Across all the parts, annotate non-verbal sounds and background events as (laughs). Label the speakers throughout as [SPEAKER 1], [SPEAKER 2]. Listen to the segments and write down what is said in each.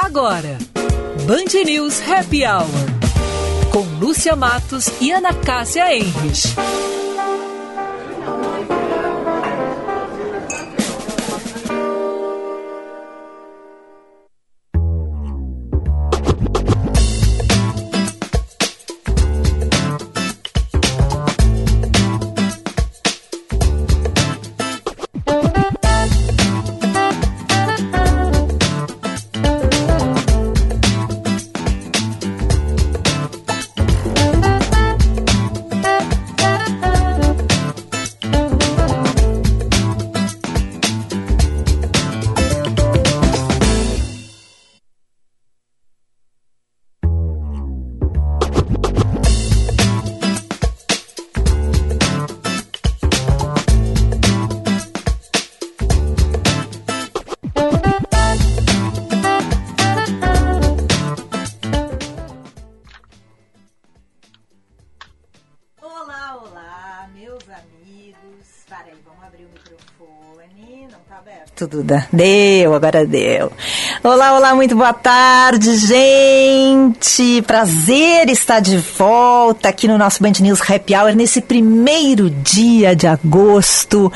[SPEAKER 1] Agora, Band News Happy Hour. Com Lúcia Matos e Ana Cássia Enres.
[SPEAKER 2] Tudo dá. Deu, agora deu. Olá, olá, muito boa tarde, gente. Prazer estar de volta aqui no nosso Band News Happy Hour nesse primeiro dia de agosto.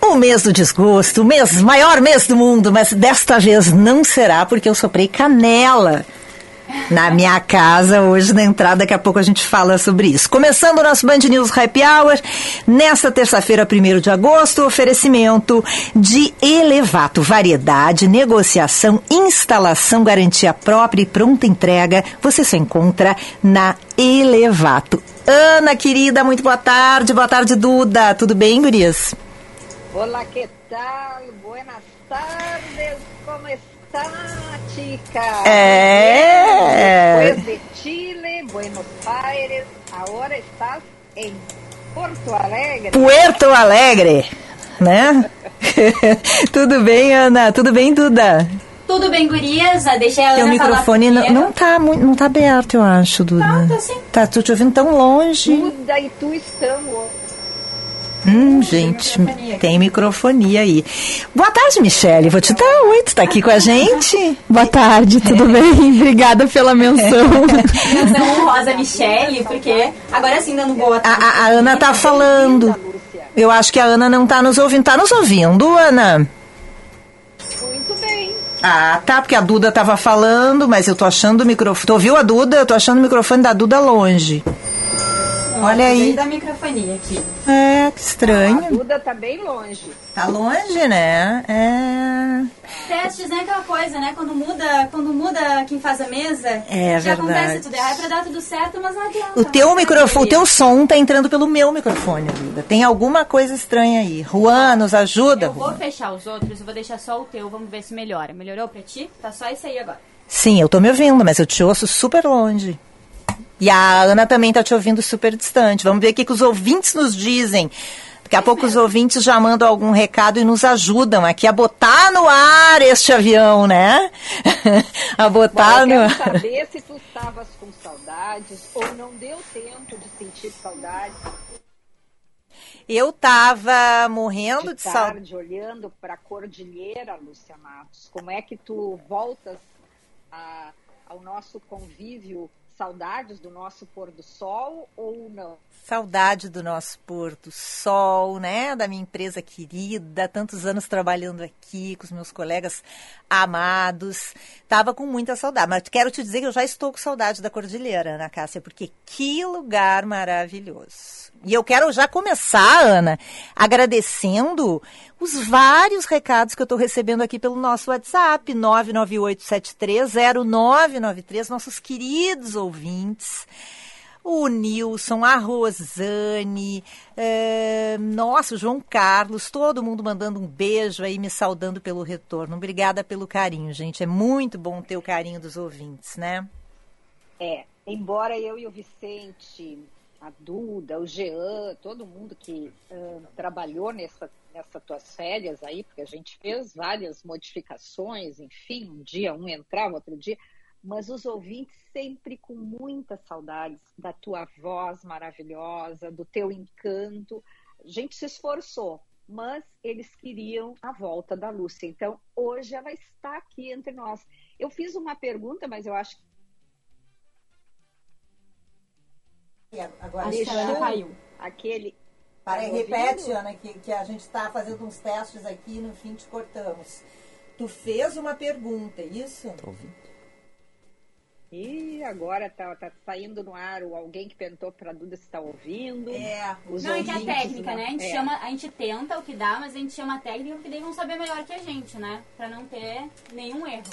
[SPEAKER 2] O mês do desgosto, o mês, maior mês do mundo, mas desta vez não será porque eu soprei canela na minha casa hoje na entrada. Daqui a pouco a gente fala sobre isso. Começando o nosso Band News Happy Hour, nesta terça-feira, 1 de agosto, oferecimento de Elevato. Variedade, negociação, instalação, garantia própria e pronta entrega. Você só encontra na Elevato. Ana, querida, muito boa tarde. Boa tarde, Duda. Tudo bem, gurias?
[SPEAKER 3] Olá, que tal? Buenas tardes. Como está, chica?
[SPEAKER 2] É.
[SPEAKER 3] Después de Chile, Buenos Aires, agora estás em Porto Alegre.
[SPEAKER 2] Puerto Alegre, né? (laughs) Tudo bem, Ana? Tudo bem, Duda?
[SPEAKER 4] Tudo bem, gurias? Ah, Deixei a
[SPEAKER 2] Teu
[SPEAKER 4] Ana
[SPEAKER 2] microfone não, não tá muito, não tá aberto, eu acho, Duda.
[SPEAKER 4] Tá, tá sim.
[SPEAKER 2] Tá, tô te ouvindo tão longe.
[SPEAKER 3] Duda e tu estamos.
[SPEAKER 2] Hum, gente, tem microfonia aí. Boa tarde, Michele. Vou te dar oi, tu tá aqui com a gente?
[SPEAKER 5] Boa tarde, tudo (laughs) bem? Obrigada pela menção.
[SPEAKER 4] Menção honrosa Michele, porque agora sim dando boa
[SPEAKER 2] A,
[SPEAKER 4] tarde.
[SPEAKER 2] a- a Ana tá falando. Eu acho que a Ana não tá nos ouvindo. Tá nos ouvindo, Ana?
[SPEAKER 3] Muito bem.
[SPEAKER 2] Ah, tá, porque a Duda tava falando, mas eu tô achando o microfone. Tu ouviu a Duda? Eu tô achando o microfone da Duda longe. Olha aí.
[SPEAKER 4] da microfonia aqui.
[SPEAKER 2] É, que
[SPEAKER 3] A
[SPEAKER 2] estranho.
[SPEAKER 3] Duda tá bem longe.
[SPEAKER 2] Tá longe, né? É.
[SPEAKER 4] Testes, né? Aquela coisa, né? Quando muda, quando muda quem faz a mesa,
[SPEAKER 2] É
[SPEAKER 4] já
[SPEAKER 2] verdade.
[SPEAKER 4] acontece tudo errado. É pra dar tudo certo, mas não adianta.
[SPEAKER 2] O teu
[SPEAKER 4] Não
[SPEAKER 2] microfone, o teu som tá entrando pelo meu microfone, Duda. Tem alguma coisa estranha aí. Juan, nos ajuda,
[SPEAKER 4] Eu vou
[SPEAKER 2] Juan.
[SPEAKER 4] fechar os outros, eu vou deixar só o teu, vamos ver se melhora. Melhorou pra ti? Tá só isso aí agora.
[SPEAKER 2] Sim, eu tô me ouvindo, mas eu te ouço super longe. E a Ana também tá te ouvindo super distante. Vamos ver o que, que os ouvintes nos dizem. Daqui a pouco os ouvintes já mandam algum recado e nos ajudam aqui a botar no ar este avião, né? (laughs) a
[SPEAKER 3] Bom,
[SPEAKER 2] botar
[SPEAKER 3] eu
[SPEAKER 2] no
[SPEAKER 3] saber se tu estavas com saudades ou não deu tempo de sentir saudades
[SPEAKER 2] Eu tava morrendo
[SPEAKER 3] de
[SPEAKER 2] de saudade.
[SPEAKER 3] olhando para a cordilheira, Lúcia Matos. Como é que tu voltas a- ao nosso convívio? Saudades do nosso pôr do sol ou não?
[SPEAKER 2] Saudade do nosso Porto Sol, né? Da minha empresa querida, tantos anos trabalhando aqui com os meus colegas amados. Tava com muita saudade, mas quero te dizer que eu já estou com saudade da Cordilheira, Ana Cássia, porque que lugar maravilhoso. E eu quero já começar, Ana, agradecendo os vários recados que eu estou recebendo aqui pelo nosso WhatsApp, 998730993, nossos queridos ouvintes o Nilson, a Rosane, é, nossa, o João Carlos, todo mundo mandando um beijo aí, me saudando pelo retorno. Obrigada pelo carinho, gente. É muito bom ter o carinho dos ouvintes, né?
[SPEAKER 3] É, embora eu e o Vicente, a Duda, o Jean, todo mundo que ah, trabalhou nessa, nessas tuas férias aí, porque a gente fez várias modificações, enfim, um dia um entrava, outro dia, mas os ouvintes sempre com muitas saudades da tua voz maravilhosa, do teu encanto. A gente se esforçou, mas eles queriam a volta da Lúcia. Então, hoje ela está aqui entre nós. Eu fiz uma pergunta, mas eu acho que
[SPEAKER 6] Agora,
[SPEAKER 4] Acho que ela caiu.
[SPEAKER 3] aquele.
[SPEAKER 6] Para,
[SPEAKER 3] Tá
[SPEAKER 6] repete,
[SPEAKER 3] ouvindo?
[SPEAKER 6] Ana, que, que a gente está fazendo uns testes aqui e no fim te cortamos. Tu fez uma pergunta, é isso?
[SPEAKER 7] Tá ouvindo?
[SPEAKER 3] E agora tá, tá saindo no ar o alguém que perguntou para a Duda se está ouvindo.
[SPEAKER 6] É.
[SPEAKER 3] Os
[SPEAKER 4] Não, é que a técnica,
[SPEAKER 3] não.
[SPEAKER 4] né? A gente,
[SPEAKER 3] É.
[SPEAKER 4] chama, a gente tenta o que dá, mas a gente chama a técnica porque daí vão saber melhor que a gente, né? Pra não ter nenhum erro.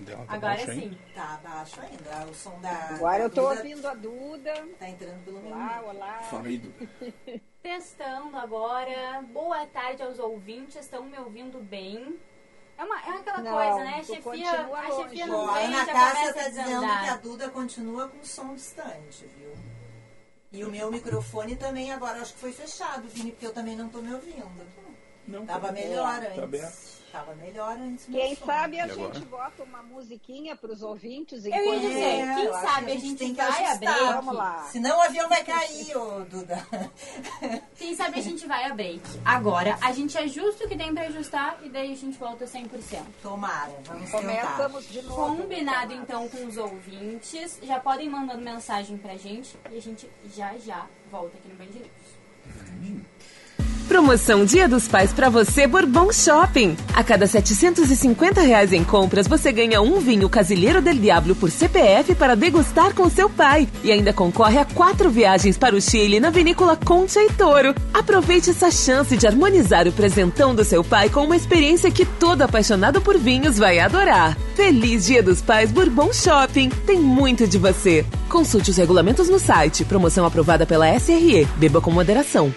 [SPEAKER 7] Deu uma
[SPEAKER 4] Agora
[SPEAKER 7] baixa
[SPEAKER 4] sim.
[SPEAKER 6] Tá baixo ainda. O som da.
[SPEAKER 3] Agora
[SPEAKER 6] da
[SPEAKER 3] eu tô
[SPEAKER 6] Duda
[SPEAKER 3] ouvindo a Duda.
[SPEAKER 6] Tá entrando pelo meu.
[SPEAKER 3] Olá, olá.
[SPEAKER 7] Fala aí, Duda. (laughs)
[SPEAKER 4] Testando agora. Boa tarde aos ouvintes. Estão me ouvindo bem? É, uma, é aquela
[SPEAKER 3] Não,
[SPEAKER 4] coisa, né? A chefia, a chefia não
[SPEAKER 6] a
[SPEAKER 4] vem,
[SPEAKER 6] Ana
[SPEAKER 4] já
[SPEAKER 6] Cássia
[SPEAKER 4] começa
[SPEAKER 6] tá dizendo que a Duda continua com som distante, viu? E o meu microfone também agora acho que foi fechado, Vini, porque eu também não tô me ouvindo.
[SPEAKER 7] Não,
[SPEAKER 6] Tava
[SPEAKER 7] tá-
[SPEAKER 6] melhor
[SPEAKER 7] Tá
[SPEAKER 6] antes.
[SPEAKER 7] aberto.
[SPEAKER 6] Tava melhor antes. meu
[SPEAKER 3] Quem
[SPEAKER 6] som.
[SPEAKER 3] sabe a
[SPEAKER 7] agora?
[SPEAKER 3] gente bota uma musiquinha para os ouvintes
[SPEAKER 4] Eu ia
[SPEAKER 3] enquanto
[SPEAKER 4] dizer,
[SPEAKER 6] É,
[SPEAKER 4] quem sabe a gente
[SPEAKER 6] tem que
[SPEAKER 4] vai
[SPEAKER 6] ajustar.
[SPEAKER 4] abrir.
[SPEAKER 3] Vamos lá.
[SPEAKER 6] Senão o avião vai cair, ô Duda. (laughs)
[SPEAKER 4] Quem sabe a gente vai a break. Agora, a gente ajusta o que tem pra ajustar e daí a gente volta 100%.
[SPEAKER 6] Tomara, vamos tentar.
[SPEAKER 3] Começamos de novo.
[SPEAKER 4] Combinado então com os ouvintes. Já podem mandando mensagem pra gente e a gente já já volta aqui no Band News.
[SPEAKER 8] Promoção Dia dos Pais pra você Bourbon Shopping. A cada 750 reais em compras, você ganha um vinho Casilheiro del Diablo por CPF para degustar com seu pai. E ainda concorre a quatro viagens para o Chile na vinícola Concha e Toro. Aproveite essa chance de harmonizar o presentão do seu pai com uma experiência que todo apaixonado por vinhos vai adorar. Feliz Dia dos Pais Bourbon Shopping. Tem muito de você. Consulte os regulamentos no site. Promoção aprovada pela SRE. Beba com moderação.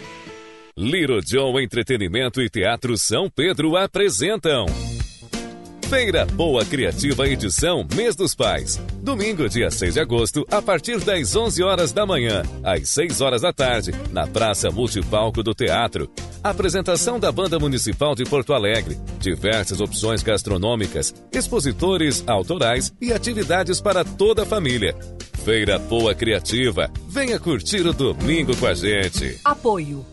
[SPEAKER 9] Little Joe Entretenimento e Teatro São Pedro apresentam Feira Boa Criativa Edição Mês dos Pais. Domingo, dia 6 de agosto, a partir das 11 horas da manhã, às 6 horas da tarde, na Praça Multipalco do Teatro. Apresentação da Banda Municipal de Porto Alegre, diversas opções gastronômicas, expositores autorais e atividades para toda a família. Feira Boa Criativa. Venha curtir o domingo com a gente.
[SPEAKER 1] Apoio.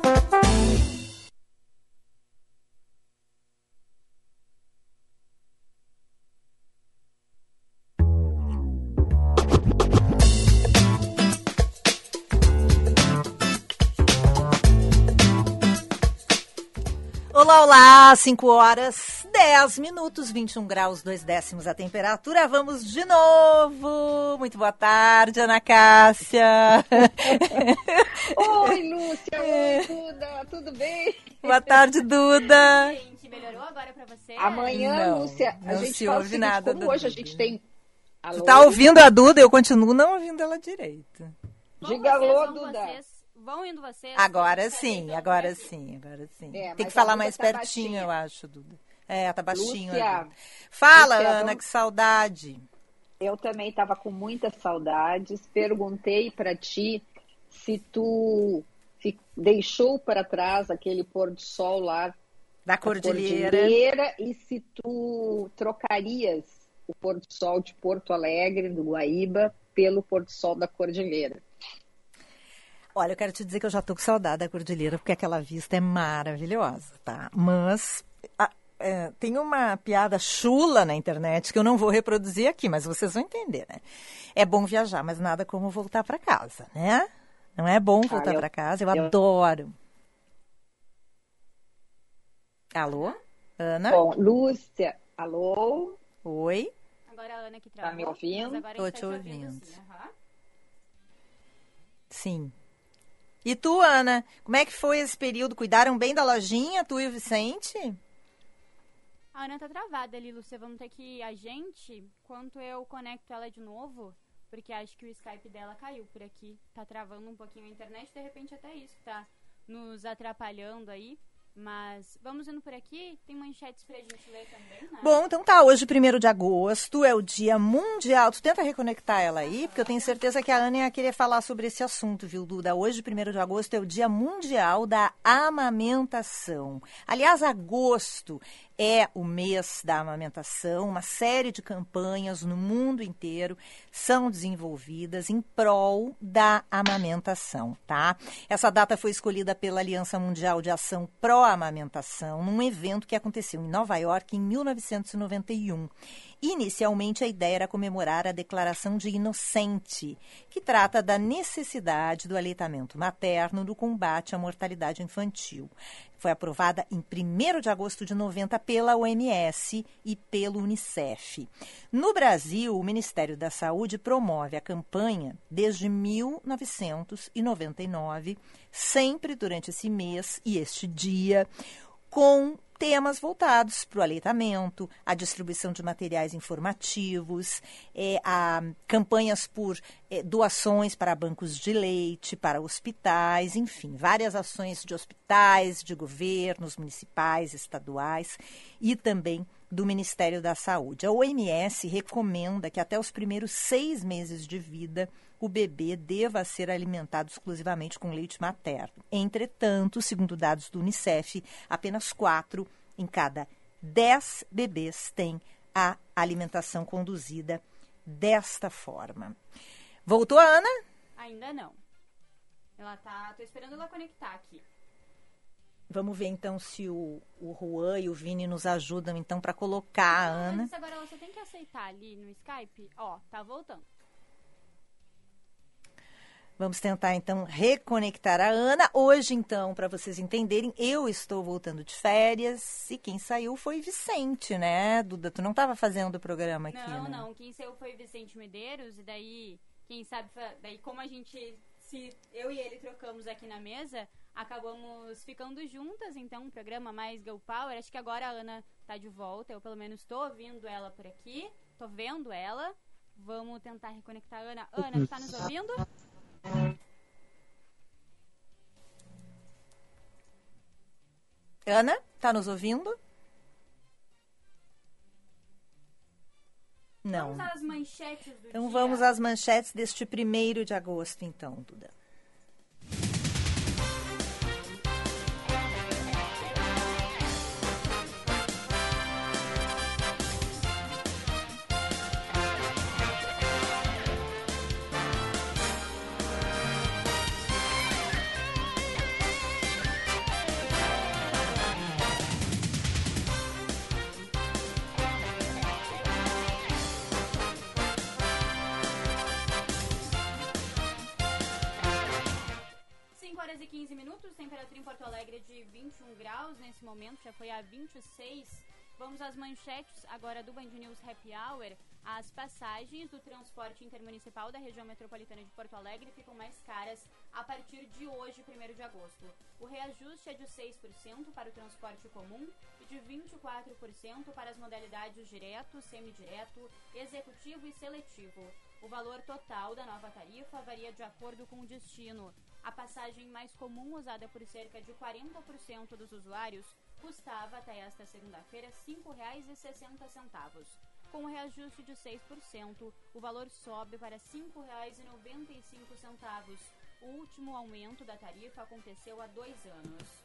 [SPEAKER 2] Olá, olá, 5 horas 10 minutos, 21 graus, 2 décimos a temperatura. Vamos de novo. Muito boa tarde, Ana Cássia.
[SPEAKER 3] Oi, Lúcia. Oi, Duda. Tudo bem?
[SPEAKER 2] boa tarde, Duda.
[SPEAKER 4] Gente, melhorou agora pra você?
[SPEAKER 3] Amanhã,
[SPEAKER 2] Não,
[SPEAKER 3] Lúcia, a
[SPEAKER 2] não
[SPEAKER 3] gente
[SPEAKER 2] se ouve
[SPEAKER 3] seguinte,
[SPEAKER 2] nada
[SPEAKER 3] como hoje a
[SPEAKER 2] Duda.
[SPEAKER 3] gente tem... Alô?
[SPEAKER 2] Tu tá ouvindo a Duda? Eu continuo não ouvindo ela direito.
[SPEAKER 4] Vão
[SPEAKER 3] Diga alô, Duda.
[SPEAKER 4] vocês, Vão indo vocês.
[SPEAKER 2] Agora sim,
[SPEAKER 4] eu
[SPEAKER 2] agora sim, agora sim.
[SPEAKER 3] É,
[SPEAKER 2] Tem que falar mais
[SPEAKER 3] tá
[SPEAKER 2] pertinho,
[SPEAKER 3] baixinha.
[SPEAKER 2] eu acho, Duda. É, tá baixinho.
[SPEAKER 3] Lúcia.
[SPEAKER 2] Fala,
[SPEAKER 3] Lúcia,
[SPEAKER 2] Ana,
[SPEAKER 3] vamos-
[SPEAKER 2] que saudade.
[SPEAKER 3] Eu também estava com muitas saudades. Perguntei para ti se tu deixou para trás aquele pôr do sol lá
[SPEAKER 2] Da
[SPEAKER 3] da
[SPEAKER 2] Cordilheira.
[SPEAKER 3] Cordilheira e se tu trocarias o pôr do sol de Porto Alegre, do Guaíba, pelo pôr do sol da Cordilheira.
[SPEAKER 2] Olha, eu quero te dizer que eu já tô com saudade da Cordilheira, porque aquela vista é maravilhosa, tá? Mas a- é, tem uma piada chula na internet que eu não vou reproduzir aqui, mas vocês vão entender, né? É bom viajar, mas nada como voltar para casa, né? Não é bom voltar
[SPEAKER 3] eu-
[SPEAKER 2] para casa? Eu,
[SPEAKER 3] eu-
[SPEAKER 2] adoro. Alô? Ana?
[SPEAKER 3] Bom, Lúcia, alô?
[SPEAKER 2] Oi?
[SPEAKER 4] Agora a Ana que
[SPEAKER 3] Tá
[SPEAKER 4] travou.
[SPEAKER 3] me ouvindo?
[SPEAKER 2] Tô
[SPEAKER 4] gente
[SPEAKER 2] te
[SPEAKER 4] tá
[SPEAKER 2] ouvindo.
[SPEAKER 4] sim, aham.
[SPEAKER 2] Sim. E tu, Ana, como é que foi esse período? Cuidaram bem da lojinha, tu e o Vicente?
[SPEAKER 4] A Ana tá travada ali, Lúcia. Vamos ter que a gente, quanto eu conecto ela de novo, porque acho que o Skype dela caiu por aqui. Tá travando um pouquinho a internet, de repente até isso tá nos atrapalhando aí. Mas vamos indo por aqui. Tem manchetes pra gente ler também, né?
[SPEAKER 2] Bom, então tá. Hoje, 1 de agosto, é o Dia Mundial. Tu tenta reconectar ela aí, porque eu tenho certeza que a Ana ia querer falar sobre esse assunto, viu, Duda? Hoje, 1 de agosto, é o Dia Mundial da Amamentação. Aliás, agosto é o mês da amamentação, uma série de campanhas no mundo inteiro são desenvolvidas em prol da amamentação, tá? Essa data foi escolhida pela Aliança Mundial de Ação Pró-Amamentação, num evento que aconteceu em Nova York em 1991. Inicialmente, a ideia era comemorar a Declaração de Inocente, que trata da necessidade do aleitamento materno no combate à mortalidade infantil. Foi aprovada em 1 de agosto de 90 pela OMS e pelo Unicef. No Brasil, o Ministério da Saúde promove a campanha desde 1999, sempre durante esse mês e este dia, com temas voltados para o aleitamento, a distribuição de materiais informativos, é, a campanhas por é, doações para bancos de leite, para hospitais, enfim, várias ações de hospitais, de governos municipais, estaduais e também do Ministério da Saúde. A OMS recomenda que até os primeiros seis meses de vida o bebê deva ser alimentado exclusivamente com leite materno. Entretanto, segundo dados do Unicef, apenas quatro em cada dez bebês têm a alimentação conduzida desta forma. Voltou a Ana?
[SPEAKER 4] Ainda não. Ela tá. Tô esperando ela conectar aqui.
[SPEAKER 2] Vamos ver então se o, o Juan e o Vini nos ajudam então para colocar a Ana.
[SPEAKER 4] Mas agora ela só tem que aceitar ali no Skype. Ó, tá voltando.
[SPEAKER 2] Vamos tentar então reconectar a Ana. Hoje, então, para vocês entenderem, eu estou voltando de férias e quem saiu foi Vicente, né? Duda, tu não estava fazendo o programa aqui,
[SPEAKER 4] Não,
[SPEAKER 2] né?
[SPEAKER 4] não. Quem saiu foi Vicente Medeiros e daí, quem sabe, daí como a gente se eu e ele trocamos aqui na mesa, acabamos ficando juntas, então um programa mais Girl Power. Acho que agora a Ana tá de volta, eu pelo menos tô ouvindo ela por aqui, tô vendo ela. Vamos tentar reconectar a Ana. Ana, tu tá nos ouvindo?
[SPEAKER 2] Ana, tá nos ouvindo? Não.
[SPEAKER 4] Vamos às manchetes do
[SPEAKER 2] Então vamos às manchetes deste primeiro de agosto, então, Duda.
[SPEAKER 4] Alegre de 21 graus nesse momento, já foi a 26. Vamos às manchetes agora do Band News Happy Hour. As passagens do transporte intermunicipal da região metropolitana de Porto Alegre ficam mais caras a partir de hoje, 1 de agosto. O reajuste é de 6% para o transporte comum e de 24% para as modalidades direto, semidireto, executivo e seletivo. O valor total da nova tarifa varia de acordo com o destino. A passagem mais comum, usada por cerca de 40% dos usuários, custava até esta segunda-feira R$ 5,60. Com o reajuste de 6%, o valor sobe para R$ 5,95. O último aumento da tarifa aconteceu há dois anos.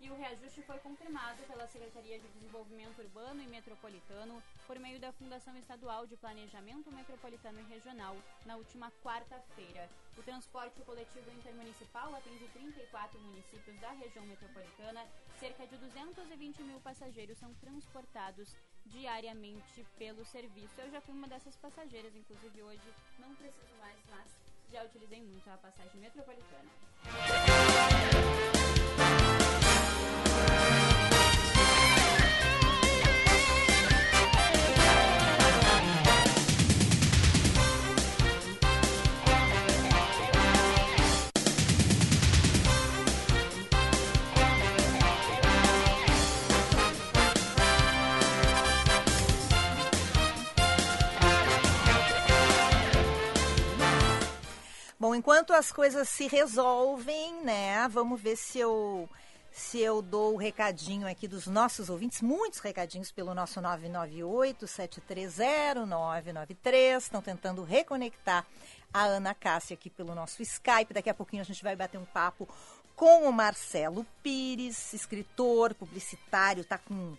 [SPEAKER 4] E o reajuste foi confirmado pela Secretaria de Desenvolvimento Urbano e Metropolitano por meio da Fundação Estadual de Planejamento Metropolitano e Regional na última quarta-feira. O transporte coletivo intermunicipal atende 34 municípios da região metropolitana. Cerca de 220 mil passageiros são transportados diariamente pelo serviço. Eu já fui uma dessas passageiras, inclusive hoje não preciso mais, mas já utilizei muito a passagem metropolitana.
[SPEAKER 2] Bom, enquanto as coisas se resolvem, né? Vamos ver se eu se eu dou o recadinho aqui dos nossos ouvintes, muitos recadinhos pelo nosso 998-730-993. Estão tentando reconectar a Ana Cássia aqui pelo nosso Skype. Daqui a pouquinho a gente vai bater um papo com o Marcelo Pires, escritor, publicitário, está com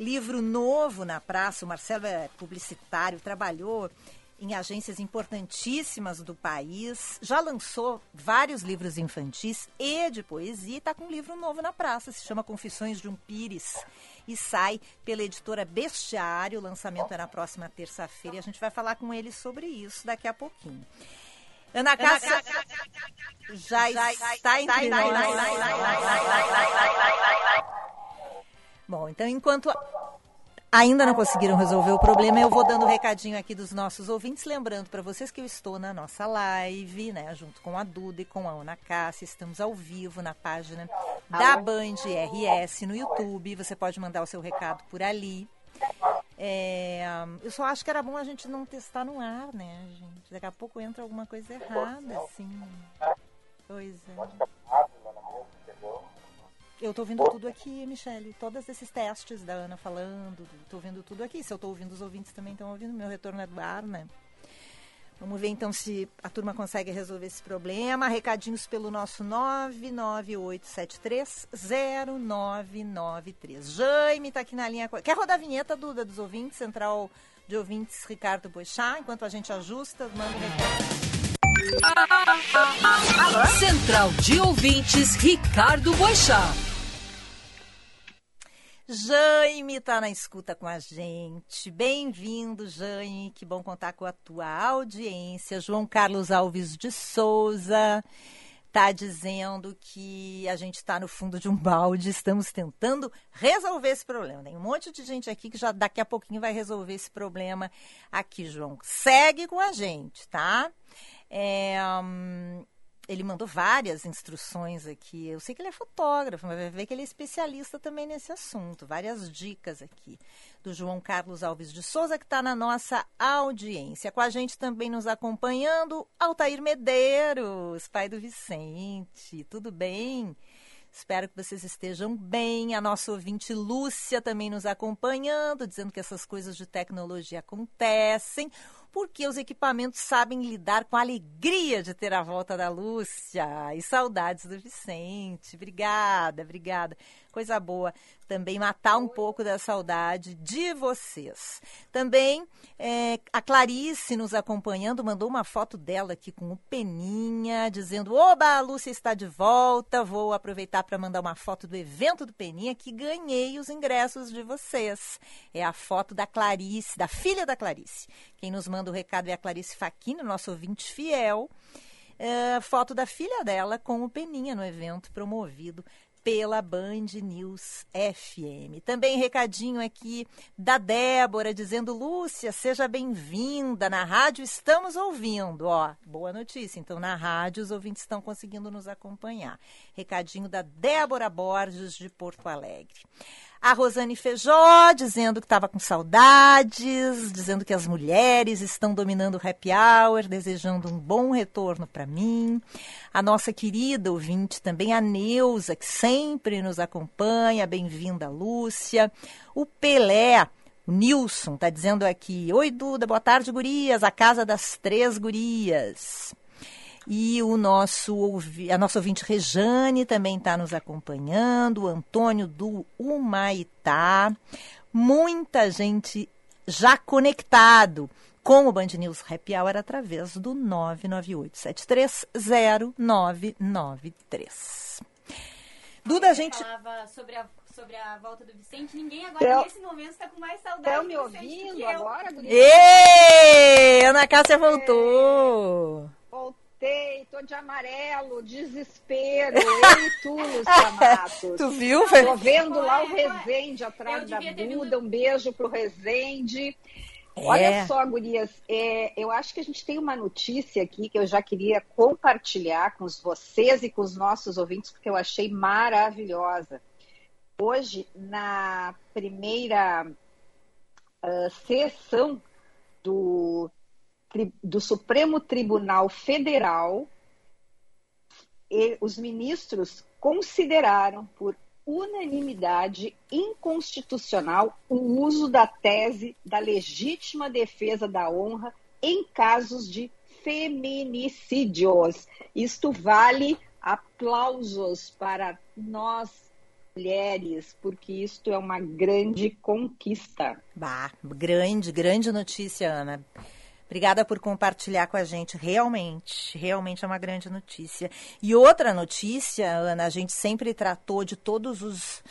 [SPEAKER 2] livro novo na praça. O Marcelo é publicitário, trabalhou em agências importantíssimas do país, já lançou vários livros infantis e de poesia, e está com um livro novo na praça, se chama Confissões de um Pires, e sai pela editora Bestiário, o lançamento é na próxima terça-feira, e a gente vai falar com ele sobre isso daqui a pouquinho. Ana Cássia já, já está entre nós. Bom, então enquanto ainda não conseguiram resolver o problema, eu vou dando um recadinho aqui dos nossos ouvintes, lembrando para vocês que eu estou na nossa live, né, junto com a Duda e com a Ana Cássia, estamos ao vivo na página da Band RS no YouTube, você pode mandar o seu recado por ali. É, eu só acho que era bom a gente não testar no ar, né, gente? Daqui a pouco entra alguma coisa errada, assim. Pois é. Eu tô ouvindo tudo aqui, Michele. Todos esses testes da Ana falando, tô ouvindo tudo aqui. Se eu tô ouvindo, os ouvintes também estão ouvindo. Meu retorno é do ar, né? Vamos ver então se a turma consegue resolver esse problema. Recadinhos pelo nosso 998730993. Jaime está aqui na linha. Quer rodar a vinheta, Duda, dos ouvintes? Central de ouvintes Ricardo Boixá. Enquanto a gente ajusta, manda um recado.
[SPEAKER 1] Central de Ouvintes Ricardo Boixá.
[SPEAKER 2] Jaime está na escuta com a gente. Bem-vindo, Jaime. Que bom contar com a tua audiência. João Carlos Alves de Souza está dizendo que a gente está no fundo de um balde. Estamos tentando resolver esse problema. Tem um monte de gente aqui que já daqui a pouquinho vai resolver esse problema aqui, João. Segue com a gente, tá? É, um, ele mandou várias instruções aqui. Eu sei que ele é fotógrafo, mas vai ver que ele é especialista também nesse assunto. Várias dicas aqui do João Carlos Alves de Souza, que está na nossa audiência. Com a gente também nos acompanhando, Altair Medeiros, pai do Vicente. Tudo bem? Espero que vocês estejam bem. A nossa ouvinte Lúcia também nos acompanhando, dizendo que essas coisas de tecnologia acontecem porque os equipamentos sabem lidar com a alegria de ter a volta da Lúcia e saudades do Vicente. Obrigada, obrigada. Coisa boa também matar um pouco da saudade de vocês. Também é, a Clarice nos acompanhando mandou uma foto dela aqui com o Peninha, dizendo: Oba, a Lúcia está de volta. Vou aproveitar para mandar uma foto do evento do Peninha que ganhei os ingressos de vocês. É a foto da Clarice, da filha da Clarice. Quem nos manda o recado é a Clarice Faquini, nosso ouvinte fiel. É, foto da filha dela com o Peninha no evento promovido pela Band News FM. Também recadinho aqui da Débora dizendo: Lúcia, seja bem-vinda. Na rádio estamos ouvindo. Ó, boa notícia. Então, na rádio, os ouvintes estão conseguindo nos acompanhar. Recadinho da Débora Borges de Porto Alegre. A Rosane Feijó dizendo que estava com saudades, dizendo que as mulheres estão dominando o happy hour, desejando um bom retorno para mim. A nossa querida ouvinte também, a Neuza, que sempre nos acompanha, bem-vinda, Lúcia. O Pelé, o Nilson, está dizendo aqui: Oi, Duda, boa tarde, gurias, a casa das três gurias. E o nosso, a nossa ouvinte Rejane também está nos acompanhando, o Antônio do Humaitá. Muita gente já conectado com o Band News Happy Hour através do 998-730-993. Duda, a gente...
[SPEAKER 4] falava sobre a, sobre a volta do Vicente, ninguém agora, nesse momento, está com mais saudade
[SPEAKER 3] Estão me ouvindo agora?
[SPEAKER 2] Ê, Ana Cássia voltou!
[SPEAKER 3] Voltou voltei, tô de amarelo, desespero, eu e tu, Lúcia (laughs) Matos.
[SPEAKER 2] tu viu?
[SPEAKER 3] Tô vendo lá o Rezende atrás da Buda, um beijo pro Rezende. É. Olha só, gurias, é, eu acho que a gente tem uma notícia aqui que eu já queria compartilhar com vocês e com os nossos ouvintes, porque eu achei maravilhosa. Hoje, na primeira uh, sessão do do Supremo Tribunal Federal, os ministros consideraram por unanimidade inconstitucional o uso da tese da legítima defesa da honra em casos de feminicídios. Isto vale aplausos para nós mulheres, porque isto é uma grande conquista.
[SPEAKER 2] Bah, grande, grande notícia, Ana. Obrigada por compartilhar com a gente. Realmente, realmente é uma grande notícia. E outra notícia, Ana, a gente sempre tratou de todos os,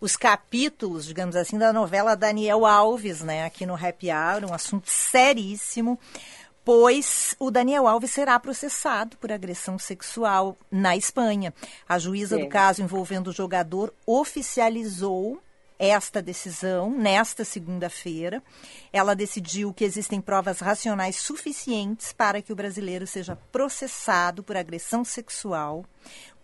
[SPEAKER 2] os capítulos, digamos assim, da novela Daniel Alves, né, aqui no Happy Hour, um assunto seríssimo pois o Daniel Alves será processado por agressão sexual na Espanha. A juíza é. do caso envolvendo o jogador oficializou esta decisão nesta segunda-feira. Ela decidiu que existem provas racionais suficientes para que o brasileiro seja processado por agressão sexual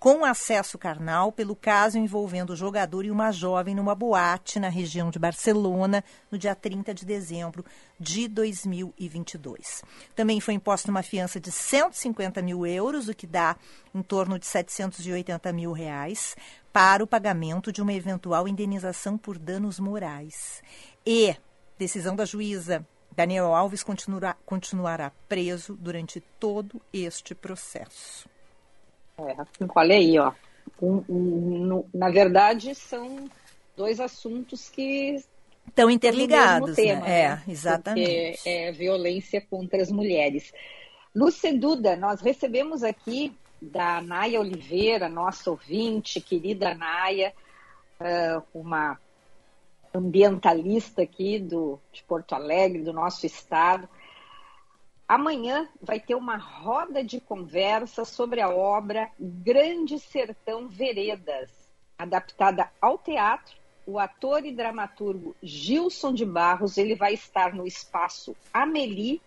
[SPEAKER 2] com acesso carnal pelo caso envolvendo o jogador e uma jovem numa boate na região de Barcelona no dia 30 de dezembro de 2022. Também foi imposta uma fiança de 150 mil euros, o que dá em torno de 780 mil reais, para o pagamento de uma eventual indenização por danos morais. E decisão da juíza Daniel Alves continuará, continuará preso durante todo este processo.
[SPEAKER 3] É, olha aí, ó. Um, um, no, na verdade, são dois assuntos que
[SPEAKER 2] estão interligados, tema, né? É, né? exatamente.
[SPEAKER 3] Porque é violência contra as mulheres. Lúcia Duda, nós recebemos aqui da Naia Oliveira, nossa ouvinte, querida Naia, uma ambientalista aqui do, de Porto Alegre, do nosso estado. Amanhã vai ter uma roda de conversa sobre a obra Grande Sertão Veredas, adaptada ao teatro. O ator e dramaturgo Gilson de Barros ele vai estar no espaço Amelie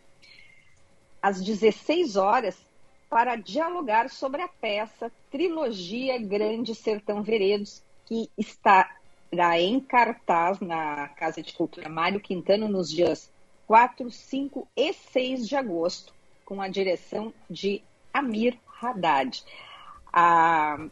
[SPEAKER 3] às 16 horas para dialogar sobre a peça Trilogia Grande Sertão Veredas, que estará em cartaz na Casa de Cultura Mário Quintano nos dias 4, 5 e 6 de agosto, com a direção de Amir Haddad. Ah,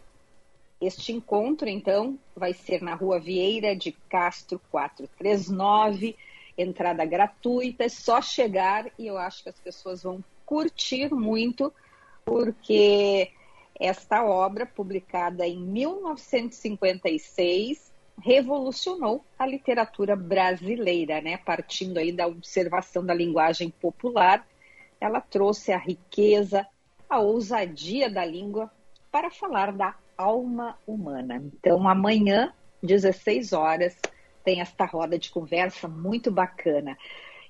[SPEAKER 3] este encontro, então, vai ser na Rua Vieira de Castro 439, entrada gratuita, é só chegar e eu acho que as pessoas vão curtir muito, porque esta obra, publicada em 1956, revolucionou a literatura brasileira, né? Partindo aí da observação da linguagem popular, ela trouxe a riqueza, a ousadia da língua para falar da alma humana. Então, amanhã, 16 horas, tem esta roda de conversa muito bacana.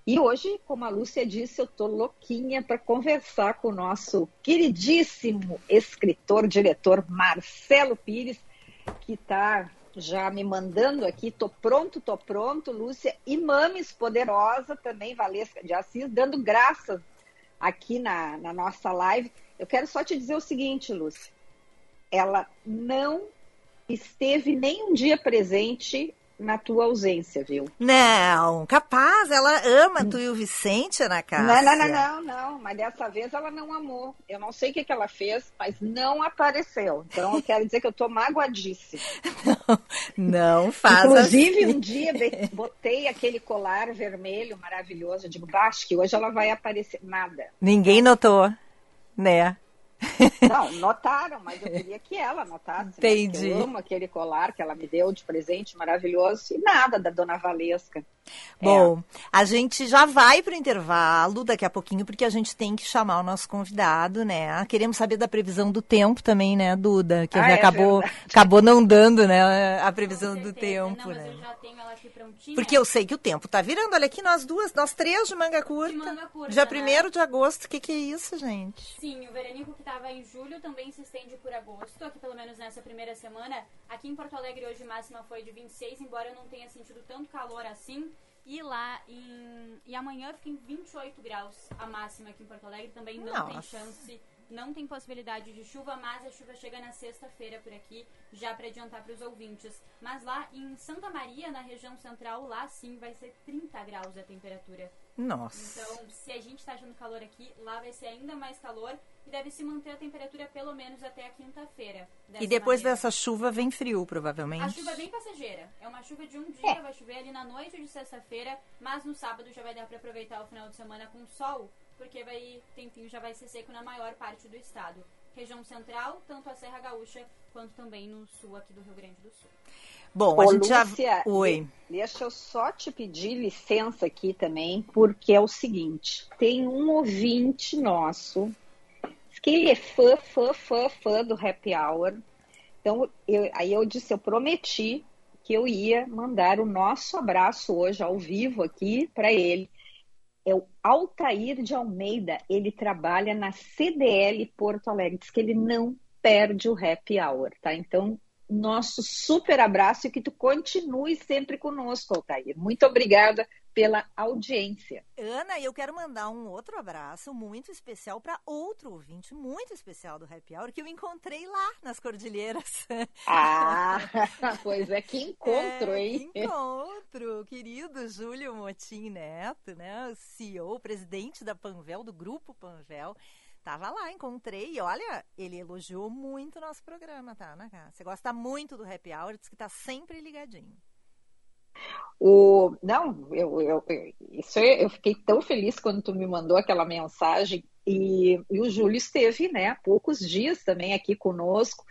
[SPEAKER 3] E hoje, como a Lúcia disse, eu estou louquinha para conversar com o nosso queridíssimo escritor, diretor Marcelo Pires, que está já me mandando aqui, tô pronto, tô pronto, Lúcia, e Mames Poderosa também, Valesca de Assis, dando graças aqui na, na nossa live. Eu quero só te dizer o seguinte, Lúcia, ela não esteve nem um dia presente na tua ausência, viu?
[SPEAKER 2] Não, capaz, ela ama tu e o Vicente, Ana Cássia.
[SPEAKER 3] Não, não, não, não, não, mas dessa vez ela não amou. Eu não sei o que, que ela fez, mas não apareceu. Então eu quero dizer que eu tô magoadíssima.
[SPEAKER 2] Não, não faz
[SPEAKER 3] Inclusive,
[SPEAKER 2] assim.
[SPEAKER 3] um dia botei aquele colar vermelho maravilhoso. Eu digo, baixo, que hoje ela vai aparecer. Nada.
[SPEAKER 2] Ninguém notou, né?
[SPEAKER 3] Não, notaram, mas eu queria que ela notasse. Né?
[SPEAKER 2] Entendi.
[SPEAKER 3] Né? Eu amo aquele colar que ela me deu de presente maravilhoso e nada da dona Valesca.
[SPEAKER 2] Bom, é. a gente já vai para o intervalo daqui a pouquinho, porque a gente tem que chamar o nosso convidado, né? Queremos saber da previsão do tempo também, né, Duda? Que ah, acabou, é acabou não dando, né, a previsão do tempo,
[SPEAKER 4] não,
[SPEAKER 2] né?
[SPEAKER 4] Eu já tenho ela aqui prontinha.
[SPEAKER 2] Porque eu sei que o tempo tá virando. Olha aqui, nós duas, nós três de manga curta. De
[SPEAKER 4] manga curta
[SPEAKER 2] Dia
[SPEAKER 4] né?
[SPEAKER 2] 1 de agosto, o que, que é isso, gente?
[SPEAKER 4] Sim, o veranico que estava em julho também se estende por agosto, aqui pelo menos nessa primeira semana. Aqui em Porto Alegre hoje máxima foi de 26, embora eu não tenha sentido tanto calor assim. E lá em. E amanhã fica em 28 graus a máxima aqui em Porto Alegre. Também não Nossa. tem chance, não tem possibilidade de chuva, mas a chuva chega na sexta-feira por aqui, já para adiantar para os ouvintes. Mas lá em Santa Maria, na região central, lá sim vai ser 30 graus a temperatura.
[SPEAKER 2] Nossa.
[SPEAKER 4] Então, se a gente está achando calor aqui, lá vai ser ainda mais calor. E deve se manter a temperatura pelo menos até a quinta-feira.
[SPEAKER 2] E depois
[SPEAKER 4] maneira.
[SPEAKER 2] dessa chuva vem frio, provavelmente.
[SPEAKER 4] A chuva é bem passageira. É uma chuva de um dia, vai chover ali na noite de sexta-feira, mas no sábado já vai dar para aproveitar o final de semana com sol, porque vai tempinho já vai ser seco na maior parte do estado. Região central, tanto a Serra Gaúcha quanto também no sul aqui do Rio Grande do Sul.
[SPEAKER 2] Bom,
[SPEAKER 3] Ô,
[SPEAKER 2] a gente já.
[SPEAKER 3] Lúcia,
[SPEAKER 2] Oi.
[SPEAKER 3] Deixa eu só te pedir licença aqui também, porque é o seguinte: tem um ouvinte nosso que ele é fã, fã, fã, fã do Happy Hour. Então, eu, aí eu disse, eu prometi que eu ia mandar o nosso abraço hoje ao vivo aqui para ele. É o Altair de Almeida, ele trabalha na CDL Porto Alegre, diz que ele não perde o Happy Hour, tá? Então, nosso super abraço e que tu continue sempre conosco, Altair. Muito obrigada pela audiência.
[SPEAKER 2] Ana, eu quero mandar um outro abraço muito especial para outro ouvinte muito especial do Happy Hour que eu encontrei lá nas Cordilheiras.
[SPEAKER 3] Ah, (laughs) pois é, que encontro,
[SPEAKER 2] é,
[SPEAKER 3] hein?
[SPEAKER 2] Que encontro, querido Júlio Motim Neto, né? O CEO, presidente da Panvel, do grupo Panvel. Tava lá, encontrei. E olha, ele elogiou muito o nosso programa, tá, Ana? Você gosta muito do Happy Hour, diz que tá sempre ligadinho.
[SPEAKER 3] O, não, eu, eu, isso eu fiquei tão feliz quando tu me mandou aquela mensagem e, e o Júlio esteve, né, há poucos dias também aqui conosco,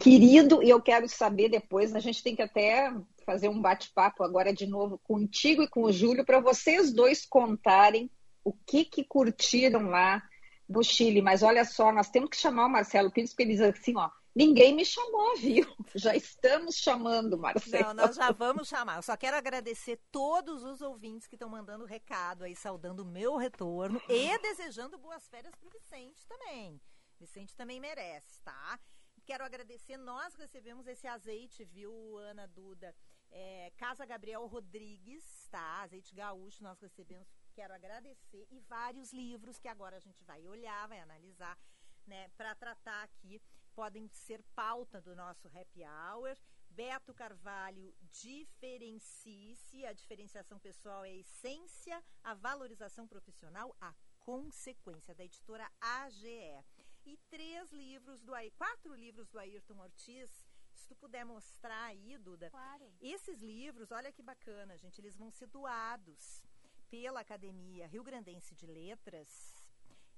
[SPEAKER 3] querido, e eu quero saber depois, a gente tem que até fazer um bate-papo agora de novo contigo e com o Júlio para vocês dois contarem o que que curtiram lá no Chile, mas olha só, nós temos que chamar o Marcelo Pires porque ele diz assim, ó, Ninguém me chamou, viu? (laughs) Já estamos chamando, Marcelo.
[SPEAKER 2] Não, nós já vamos chamar. Eu só quero agradecer todos os ouvintes que estão mandando recado aí, saudando o meu retorno e desejando boas férias para o Vicente também. Vicente também merece, tá? Quero agradecer, nós recebemos esse azeite, viu, Ana Duda? É, Casa Gabriel Rodrigues, tá? Azeite gaúcho, nós recebemos. Quero agradecer. E vários livros que agora a gente vai olhar, vai analisar, né, para tratar aqui podem ser pauta do nosso happy hour. Beto Carvalho, diferencie-se. A diferenciação pessoal é a essência, a valorização profissional, a consequência, da editora AGE. E três livros do quatro livros do Ayrton Ortiz. Se tu puder mostrar aí, Duda.
[SPEAKER 4] Claro.
[SPEAKER 2] Esses livros, olha que bacana, gente, eles vão ser doados pela Academia Rio Grandense de Letras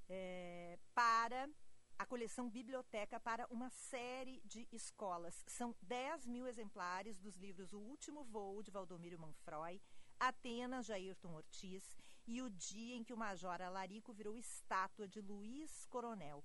[SPEAKER 2] é, para a coleção Biblioteca para uma série de escolas. São 10 mil exemplares dos livros O Último Voo, de Valdomiro Manfroy, Atenas, de Ayrton Ortiz, e O Dia em que o Major Alarico virou estátua, de Luiz Coronel.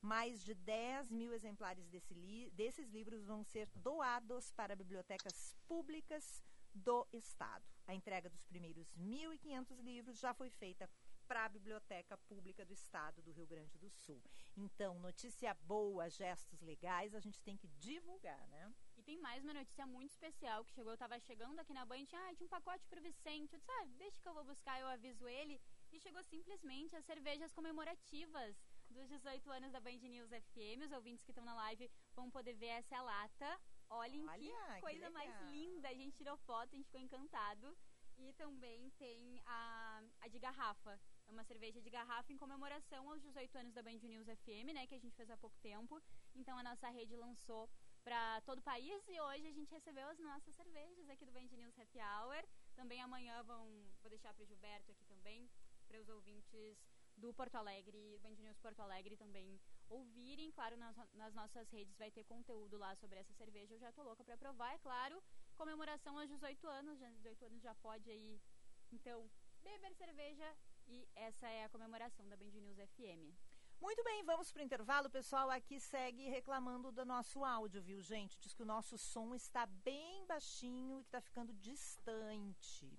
[SPEAKER 2] Mais de 10 mil exemplares desse li desses livros vão ser doados para bibliotecas públicas do Estado. A entrega dos primeiros 1.500 livros já foi feita para a Biblioteca Pública do Estado do Rio Grande do Sul. Então, notícia boa, gestos legais, a gente tem que divulgar, né?
[SPEAKER 4] E tem mais uma notícia muito especial que chegou, eu tava chegando aqui na Band, ah, tinha um pacote pro Vicente, eu disse, ah, deixa que eu vou buscar, eu aviso ele, e chegou simplesmente as cervejas comemorativas dos 18 anos da Band News FM, os ouvintes que estão na live vão poder ver essa lata, olhem
[SPEAKER 2] Olha,
[SPEAKER 4] que
[SPEAKER 2] que
[SPEAKER 4] coisa mais
[SPEAKER 2] legal.
[SPEAKER 4] linda, a gente tirou foto, a gente ficou encantado, e também tem a, a de garrafa, uma cerveja de garrafa em comemoração aos 18 anos da Band News FM, né, que a gente fez há pouco tempo. Então a nossa rede lançou para todo o país e hoje a gente recebeu as nossas cervejas aqui do Band News Happy Hour. Também amanhã vão vou deixar para o Gilberto aqui também, para os ouvintes do Porto Alegre, Band News Porto Alegre também ouvirem. Claro, nas, nas nossas redes vai ter conteúdo lá sobre essa cerveja. Eu já tô louca para provar, é claro. Comemoração aos 18 anos, já 18 anos já pode aí, então, beber cerveja e essa é a comemoração da Band News FM.
[SPEAKER 2] Muito bem, vamos para o intervalo. O pessoal aqui segue reclamando do nosso áudio, viu, gente? Diz que o nosso som está bem baixinho e que está ficando distante.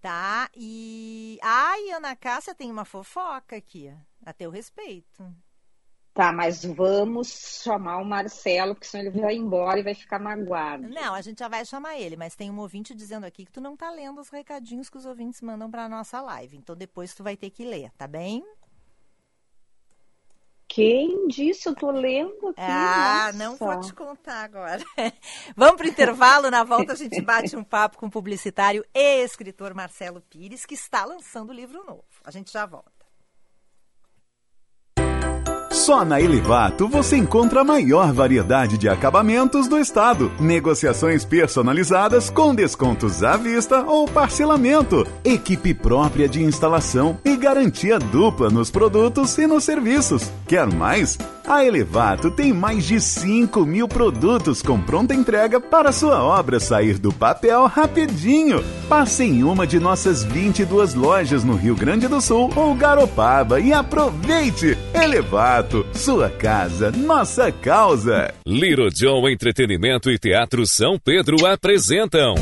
[SPEAKER 2] Tá? E. Ai, Ana Cássia tem uma fofoca aqui, a teu respeito.
[SPEAKER 3] Tá, mas vamos chamar o Marcelo, porque senão ele vai embora e vai ficar magoado.
[SPEAKER 2] Não, a gente já vai chamar ele, mas tem um ouvinte dizendo aqui que tu não tá lendo os recadinhos que os ouvintes mandam para nossa live. Então depois tu vai ter que ler, tá bem?
[SPEAKER 3] Quem disse? Eu tô lendo aqui.
[SPEAKER 2] Ah,
[SPEAKER 3] nossa.
[SPEAKER 2] não vou te contar agora. (laughs) Vamos pro intervalo, na volta a gente bate um papo com o publicitário e escritor Marcelo Pires, que está lançando livro novo. A gente já volta.
[SPEAKER 7] Só na Elevato você encontra a maior variedade de acabamentos do estado. Negociações personalizadas com descontos à vista ou parcelamento. Equipe própria de instalação e garantia dupla nos produtos e nos serviços. Quer mais? A Elevato tem mais de 5 mil produtos com pronta entrega para sua obra sair do papel rapidinho. Passe em uma de nossas 22 lojas no Rio Grande do Sul ou Garopaba e aproveite! Elevato, sua casa, nossa causa.
[SPEAKER 9] Little John Entretenimento e Teatro São Pedro apresentam.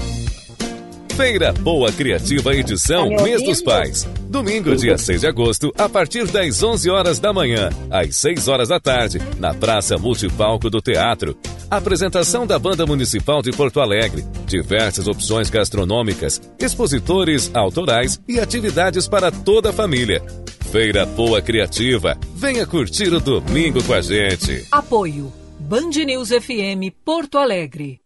[SPEAKER 9] Feira Boa Criativa Edição
[SPEAKER 3] Tá
[SPEAKER 9] Mês dos? Pais. Domingo, dia 6 de agosto, a partir das 11 horas da manhã, às 6 horas da tarde, na Praça Multipalco do Teatro. Apresentação da Banda Municipal de Porto Alegre. Diversas opções gastronômicas, expositores autorais e atividades para toda a família. Feira Boa Criativa. Venha curtir o domingo com a gente.
[SPEAKER 1] Apoio. Band News FM Porto Alegre.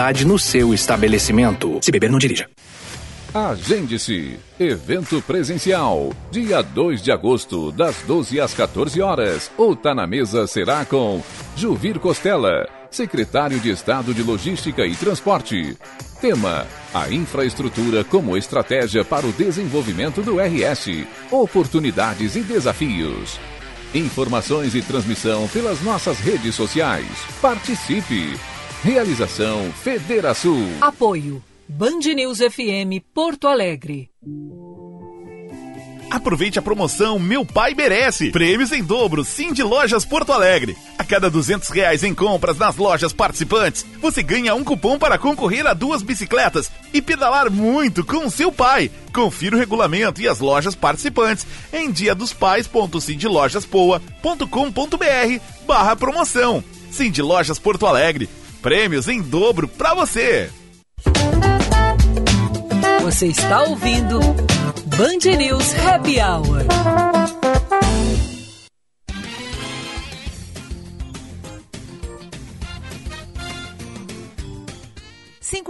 [SPEAKER 10] no seu estabelecimento. Se beber, não dirija.
[SPEAKER 11] Agende-se. Evento presencial. Dia 2 de agosto, das 12 às 14 horas. O Tá na Mesa será com Juvir Costela, secretário de Estado de Logística e Transporte. Tema: A infraestrutura como estratégia para o desenvolvimento do RS. Oportunidades e desafios. Informações e transmissão pelas nossas redes sociais. Participe! Realização Federação.
[SPEAKER 1] Apoio. Band News FM Porto Alegre.
[SPEAKER 12] Aproveite a promoção Meu Pai Merece. Prêmios em dobro, Sim de Lojas Porto Alegre. A cada 200 reais em compras nas lojas participantes, você ganha um cupom para concorrer a duas bicicletas e pedalar muito com seu pai. Confira o regulamento e as lojas participantes em diadospais.cindlojaspoa.com.br barra promoção. Sim de Lojas Porto Alegre. Prêmios em dobro para você.
[SPEAKER 1] Você está ouvindo Band News Happy Hour.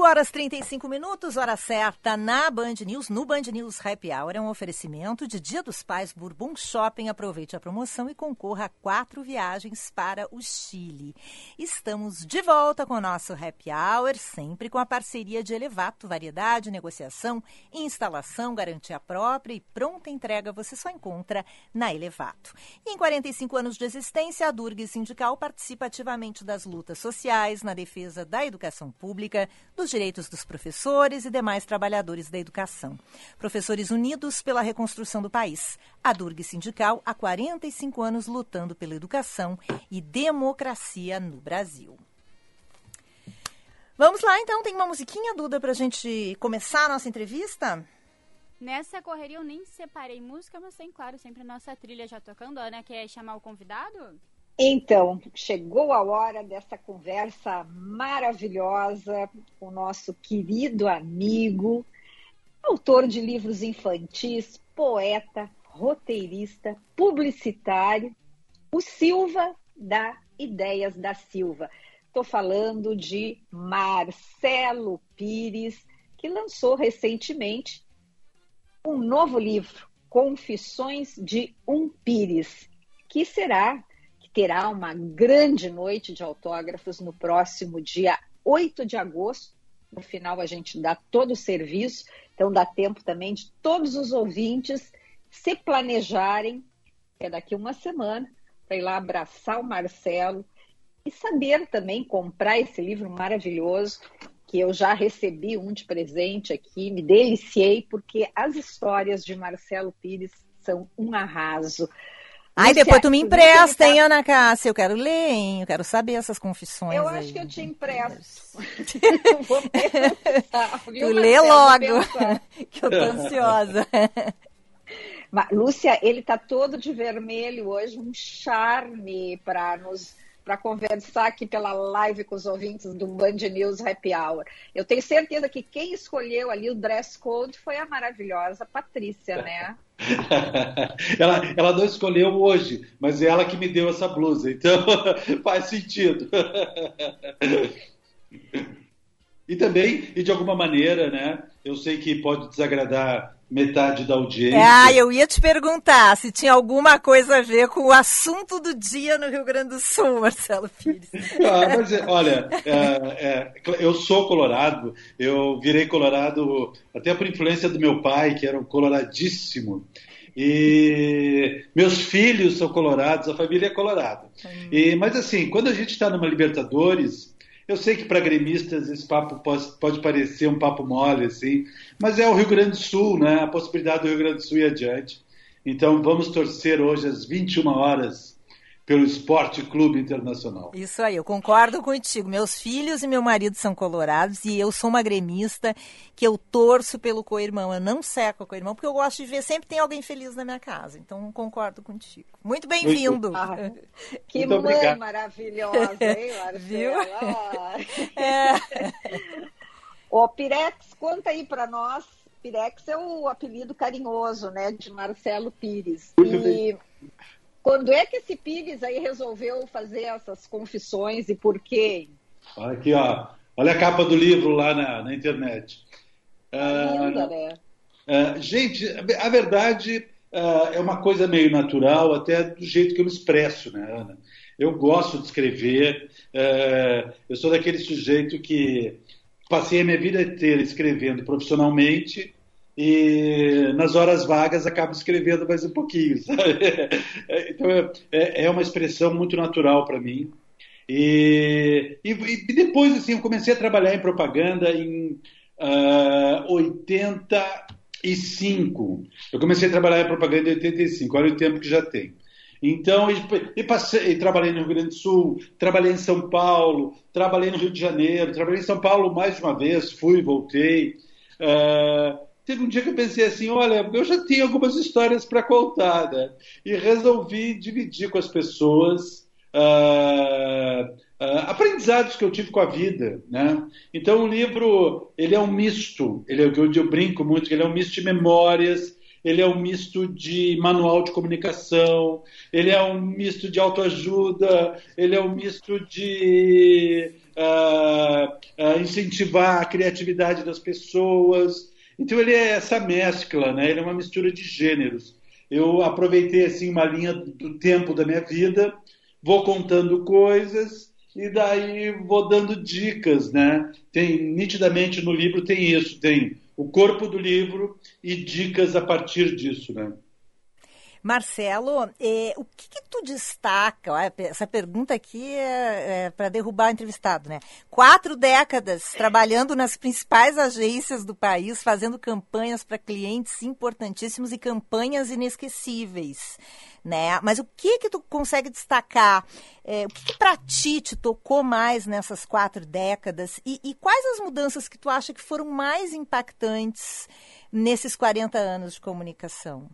[SPEAKER 2] 5 horas 35 minutos, hora certa na Band News, no Band News Happy Hour. É um oferecimento de Dia dos Pais Bourbon Shopping. Aproveite a promoção e concorra a quatro viagens para o Chile. Estamos de volta com o nosso Happy Hour, sempre com a parceria de Elevato, variedade, negociação, instalação, garantia própria e pronta entrega você só encontra na Elevato. E em 45 anos de existência, a Durg Sindical participa ativamente das lutas sociais na defesa da educação pública, dos direitos dos professores e demais trabalhadores da educação. Professores unidos pela reconstrução do país. A Durg Sindical há 45 anos lutando pela educação e democracia no Brasil. Vamos lá, então. Tem uma musiquinha, Duda, para a gente começar a nossa entrevista?
[SPEAKER 4] Nessa correria eu nem separei música, mas tem, claro, sempre a nossa trilha já tocando. Ana quer chamar o convidado?
[SPEAKER 3] Então, chegou a hora dessa conversa maravilhosa com o nosso querido amigo, autor de livros infantis, poeta, roteirista, publicitário, o Silva da Ideias da Silva. Estou falando de Marcelo Pires, que lançou recentemente um novo livro, Confissões de um Pires, que será terá uma grande noite de autógrafos no próximo dia 8 de agosto. No final, a gente dá todo o serviço, então dá tempo também de todos os ouvintes se planejarem, é daqui uma semana, para ir lá abraçar o Marcelo e saber também comprar esse livro maravilhoso, que eu já recebi um de presente aqui, me deliciei, porque as histórias de Marcelo Pires são um arraso.
[SPEAKER 2] Ai, depois tu me empresta, hein, Ana Cássia? Eu quero ler, hein? Eu quero saber essas confissões.
[SPEAKER 3] Eu
[SPEAKER 2] aí.
[SPEAKER 3] acho que eu te empresto. (laughs)
[SPEAKER 2] tu lê logo, (laughs) que eu tô ansiosa. (laughs)
[SPEAKER 3] Mas, Lúcia, ele está todo de vermelho hoje, um charme para nos para conversar aqui pela live com os ouvintes do Band News Happy Hour. Eu tenho certeza que quem escolheu ali o dress code foi a maravilhosa Patrícia, né? (laughs)
[SPEAKER 13] ela, ela não escolheu hoje, mas é ela que me deu essa blusa, então (laughs) faz sentido. (laughs) e também, e de alguma maneira, né? Eu sei que pode desagradar metade da audiência.
[SPEAKER 2] Ah, eu ia te perguntar se tinha alguma coisa a ver com o assunto do dia no Rio Grande do Sul, Marcelo Pires. (laughs)
[SPEAKER 13] Ah, mas, olha, é, é, eu sou colorado, eu virei colorado até por influência do meu pai, que era um coloradíssimo. E meus filhos são colorados, a família é colorada. Hum. E, mas assim, quando a gente está numa Libertadores, eu sei que para gremistas esse papo pode, pode, parecer um papo mole, assim, mas é o Rio Grande do Sul, né? A possibilidade do Rio Grande do Sul ir adiante. Então vamos torcer hoje às 21 horas pelo Esporte Clube Internacional.
[SPEAKER 2] Isso aí, eu concordo contigo. Meus filhos e meu marido são colorados e eu sou uma gremista que eu torço pelo co-irmão. Eu não seco o co-irmão porque eu gosto de ver sempre tem alguém feliz na minha casa. Então concordo contigo. Muito bem-vindo.
[SPEAKER 3] Ah, que Muito mãe obrigado. maravilhosa, hein, (laughs) Viu? (laughs) é. Ô, Pirex, conta aí para nós. Pirex é o apelido carinhoso, né, de Marcelo Pires. Muito e... bem quando é que esse Pires aí resolveu fazer essas confissões e por quê?
[SPEAKER 13] Aqui, ó. Olha a capa do livro lá na, na internet.
[SPEAKER 3] Tá linda, né?
[SPEAKER 13] Uh, gente, a verdade uh, é uma coisa meio natural, até do jeito que eu me expresso, né, Ana? Eu gosto de escrever, eu sou daquele sujeito que passei a minha vida inteira escrevendo profissionalmente e nas horas vagas acabo escrevendo mais um pouquinho, (laughs) sabe? Então é, é uma expressão muito natural para mim. E, e, e, depois assim eu comecei a trabalhar em propaganda em uh, ah, 85. Eu comecei a trabalhar em propaganda em 85, olha o tempo que já tem. Então, e, passei, e trabalhei no Rio Grande do Sul, trabalhei em São Paulo, trabalhei no Rio de Janeiro, trabalhei em São Paulo mais de uma vez, fui, voltei. Uh, teve um dia que eu pensei assim, olha, eu já tinha algumas histórias para contar, né? E resolvi dividir com as pessoas uh, uh, aprendizados que eu tive com a vida, né? Então o livro, ele é um misto, ele é o que eu, eu brinco muito, ele é um misto de memórias, ele é um misto de manual de comunicação, ele é um misto de autoajuda, ele é um misto de uh, incentivar a criatividade das pessoas, então ele é essa mescla, né? Ele é uma mistura de gêneros. Eu aproveitei assim uma linha do tempo da minha vida, vou contando coisas e daí vou dando dicas, né? Tem nitidamente no livro tem isso, tem o corpo do livro e dicas a partir disso, né?
[SPEAKER 2] Marcelo, eh, o que, que, tu destaca? Essa pergunta aqui é, é para derrubar o entrevistado, né? Quatro décadas trabalhando nas principais agências do país, fazendo campanhas para clientes importantíssimos e campanhas inesquecíveis. Né? Mas o que que tu consegue destacar? É, o que, que para ti te tocou mais nessas quatro décadas? E, e quais as mudanças que tu acha que foram mais impactantes nesses 40 anos de comunicação?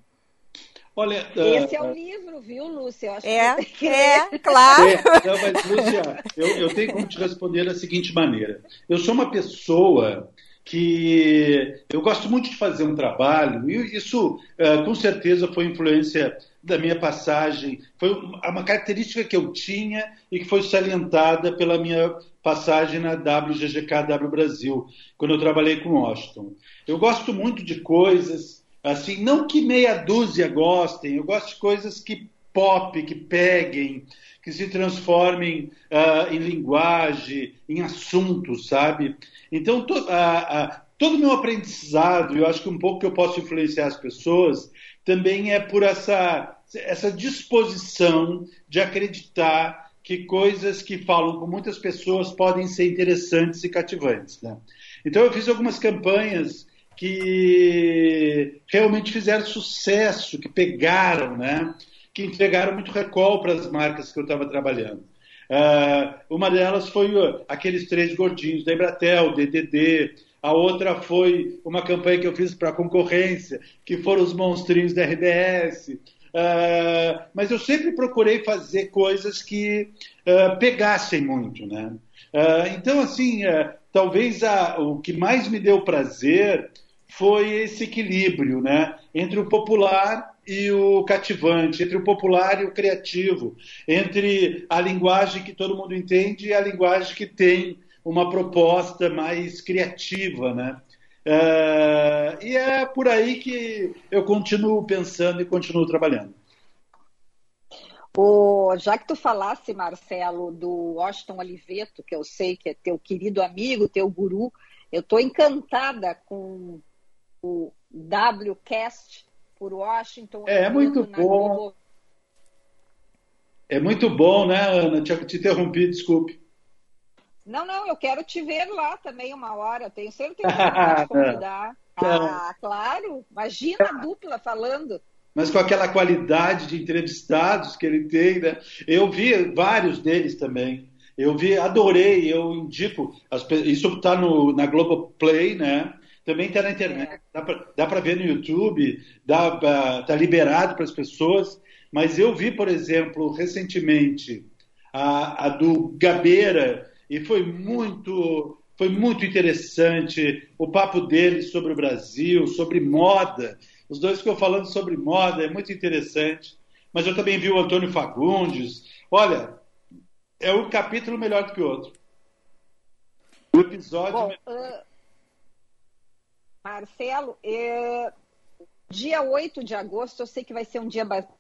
[SPEAKER 3] Olha, Esse uh, é o livro, viu, Lúcia? Eu acho
[SPEAKER 2] é, que é, claro. É,
[SPEAKER 13] não, mas, Lúcia, eu, eu tenho como te responder da seguinte maneira. Eu sou uma pessoa que eu gosto muito de fazer um trabalho, e isso uh, com certeza foi influência da minha passagem, foi uma característica que eu tinha e que foi salientada pela minha passagem na WGGK W Brasil, quando eu trabalhei com Washington. Eu gosto muito de coisas Assim, não que meia dúzia gostem, eu gosto de coisas que pop, que peguem, que se transformem uh, em linguagem, em assuntos, sabe? Então, to, uh, uh, todo o meu aprendizado, eu acho que um pouco que eu posso influenciar as pessoas, também é por essa, essa disposição de acreditar que coisas que falam com muitas pessoas podem ser interessantes e cativantes. Né? Então, eu fiz algumas campanhas que realmente fizeram sucesso, que pegaram, né? que entregaram muito recall para as marcas que eu estava trabalhando. Uh, uma delas foi uh, aqueles três gordinhos da Embratel, DDD, a outra foi uma campanha que eu fiz para a concorrência, que foram os monstrinhos da RBS. Uh, mas eu sempre procurei fazer coisas que uh, pegassem muito, né? Então, assim, talvez a, o que mais me deu prazer foi esse equilíbrio, né? Entre o popular e o cativante, entre o popular e o criativo, entre a linguagem que todo mundo entende e a linguagem que tem uma proposta mais criativa, né? Uh, e é por aí que eu continuo pensando e continuo trabalhando.
[SPEAKER 3] O, já que tu falasse, Marcelo, do Washington Oliveto, que eu sei que é teu querido amigo, teu guru, eu estou encantada com o WCast por Washington.
[SPEAKER 13] É, é muito bom. Globo. É muito bom, né, Ana? Te, te interrompi, desculpe.
[SPEAKER 3] Não, não, eu quero te ver lá também uma hora, tenho certeza (laughs) que vai convidar. (laughs) ah, claro, imagina a dupla falando.
[SPEAKER 13] Mas com aquela qualidade de entrevistados que ele tem, né? Eu vi vários deles também. Eu vi, adorei, eu indico. As, isso está na Globoplay, né? Também está na internet. Dá para ver no YouTube, dá, tá liberado para as pessoas. Mas eu vi, por exemplo, recentemente, a, a do Gabeira, e foi muito, foi muito interessante o papo dele sobre o Brasil, sobre moda. Os dois ficam falando sobre moda, é muito interessante. Mas eu também vi o Antônio Fagundes. Olha, é um capítulo melhor do que o outro. O episódio. Bom, uh,
[SPEAKER 3] Marcelo, é... dia 8 de agosto, eu sei que vai ser um dia bastante.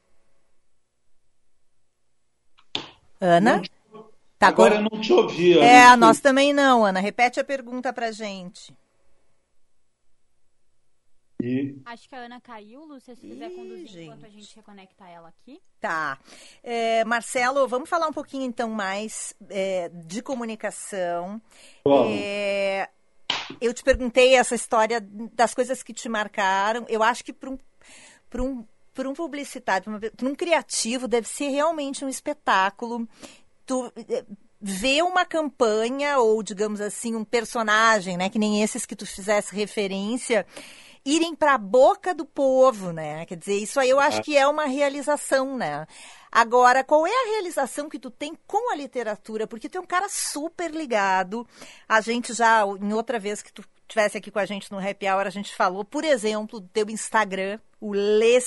[SPEAKER 2] Ana?
[SPEAKER 13] Tá Agora eu não te ouvi.
[SPEAKER 2] É, nós também não, Ana. Repete a pergunta pra gente.
[SPEAKER 4] E... Acho que a Ana caiu, Lúcia, se quiser conduzir gente. enquanto a gente reconecta ela aqui.
[SPEAKER 2] Tá. É, Marcelo, vamos falar um pouquinho então mais é, de comunicação. É, eu te perguntei essa história das coisas que te marcaram. Eu acho que para um, um, um publicitário, para um criativo, deve ser realmente um espetáculo tu eh, vê uma campanha ou, digamos assim, um personagem, né, que nem esses que tu fizesse referência, irem para a boca do povo, né? Quer dizer, isso aí eu acho que é uma realização, né? Agora, qual é a realização que tu tem com a literatura? Porque tu é um cara super ligado. A gente já, em outra vez que tu estivesse aqui com a gente no Happy Hour, a gente falou, por exemplo, do teu Instagram, o Lê,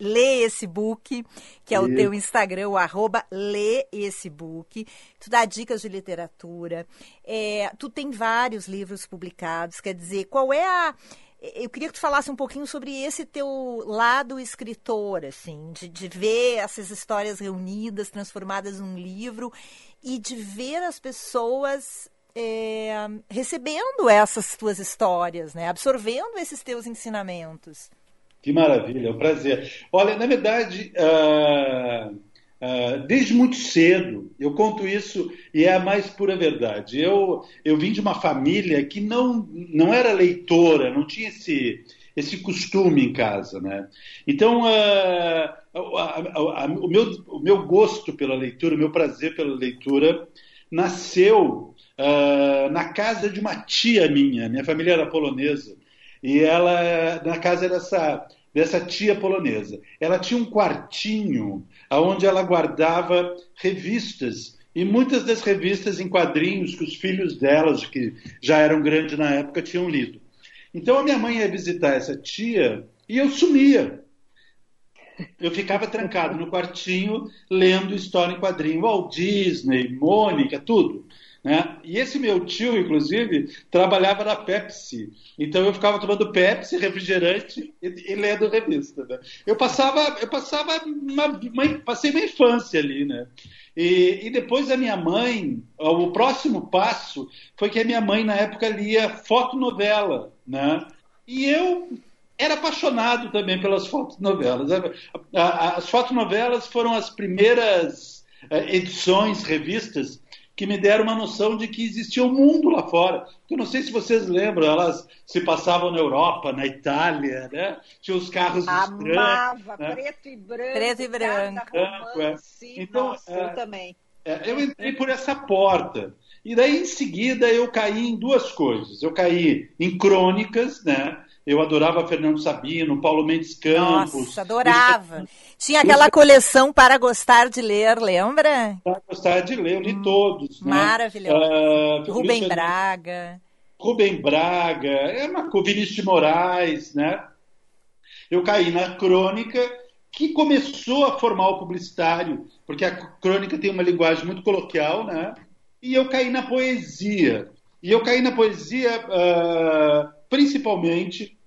[SPEAKER 2] Lê Esse Book, que é o teu Instagram, o arroba Lê Esse Book. Tu dá dicas de literatura. É, tu tem vários livros publicados. Quer dizer, qual é a eu queria que tu falasse um pouquinho sobre esse teu lado escritor, assim, de, de ver essas histórias reunidas, transformadas num livro e de ver as pessoas é, recebendo essas tuas histórias, né? absorvendo esses teus ensinamentos.
[SPEAKER 13] Que maravilha, é um prazer. Olha, na verdade, uh, uh, desde muito cedo, eu conto isso e é a mais pura verdade. Eu, eu vim de uma família que não, não era leitora, não tinha esse, esse costume em casa. Né? Então, uh, o, meu, o meu gosto pela leitura, o meu prazer pela leitura, nasceu uh, na casa de uma tia minha. Minha família era polonesa. E ela, na casa dessa, dessa tia polonesa, ela tinha um quartinho onde ela guardava revistas e muitas das revistas em quadrinhos que os filhos delas, que já eram grandes na época, tinham lido. Então a minha mãe ia visitar essa tia e eu sumia. Eu ficava trancado no quartinho lendo história em quadrinho, Walt Disney, Mônica, tudo. Né? E esse meu tio, inclusive, trabalhava na Pepsi. Então eu ficava tomando Pepsi, refrigerante e, e lendo revista. Né? Eu passava, eu passava uma, uma, passei uma infância ali, né? E, e, depois a minha mãe, o próximo passo foi que a minha mãe na época lia fotonovela, né? E eu era apaixonado também pelas fotonovelas. As fotonovelas foram as primeiras eh, edições, revistas que me deram uma noção de que existia um mundo lá fora. Eu não sei se vocês lembram, elas se passavam na Europa, na Itália, né? Tinha os carros
[SPEAKER 3] Amava, né? preto e branco.
[SPEAKER 2] Preto e branco.
[SPEAKER 3] Romance. É. Então, Nossa, é, eu também.
[SPEAKER 13] É, eu entrei por essa porta. E daí, em seguida, eu caí em duas coisas. Eu caí em crônicas, né? Eu adorava Fernando Sabino, Paulo Mendes Campos.
[SPEAKER 2] Nossa, adorava. Tinha aquela coleção para gostar de ler, lembra?
[SPEAKER 13] Para gostar de ler, eu li todos. Né?
[SPEAKER 2] Maravilhoso. Uh, Rubem Braga.
[SPEAKER 13] Rubem Braga, é uma, Vinícius de Moraes, né? Eu caí na crônica que começou a formar o publicitário, porque a crônica tem uma linguagem muito coloquial, né? E eu caí na poesia. E eu caí na poesia uh, principalmente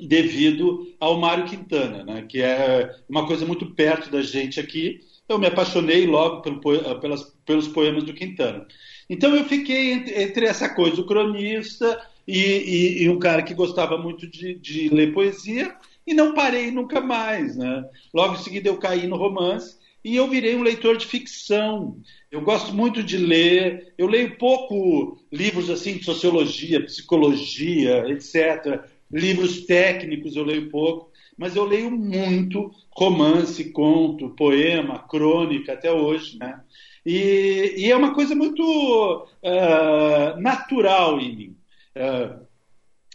[SPEAKER 13] devido ao Mário Quintana, né? que é uma coisa muito perto da gente aqui. Eu me apaixonei logo pelo, pelas, pelos poemas do Quintana. Então eu fiquei entre, entre essa coisa, o cronista e, e, e, um cara que gostava muito de, de, ler poesia, e não parei nunca mais. Né? Logo em seguida eu caí no romance e eu virei um leitor de ficção. Eu gosto muito de ler, eu leio pouco livros assim de sociologia, psicologia, etc. Livros técnicos eu leio pouco, mas eu leio muito romance, conto, poema, crônica até hoje, né? E, e é uma coisa muito uh, natural em mim. Uh,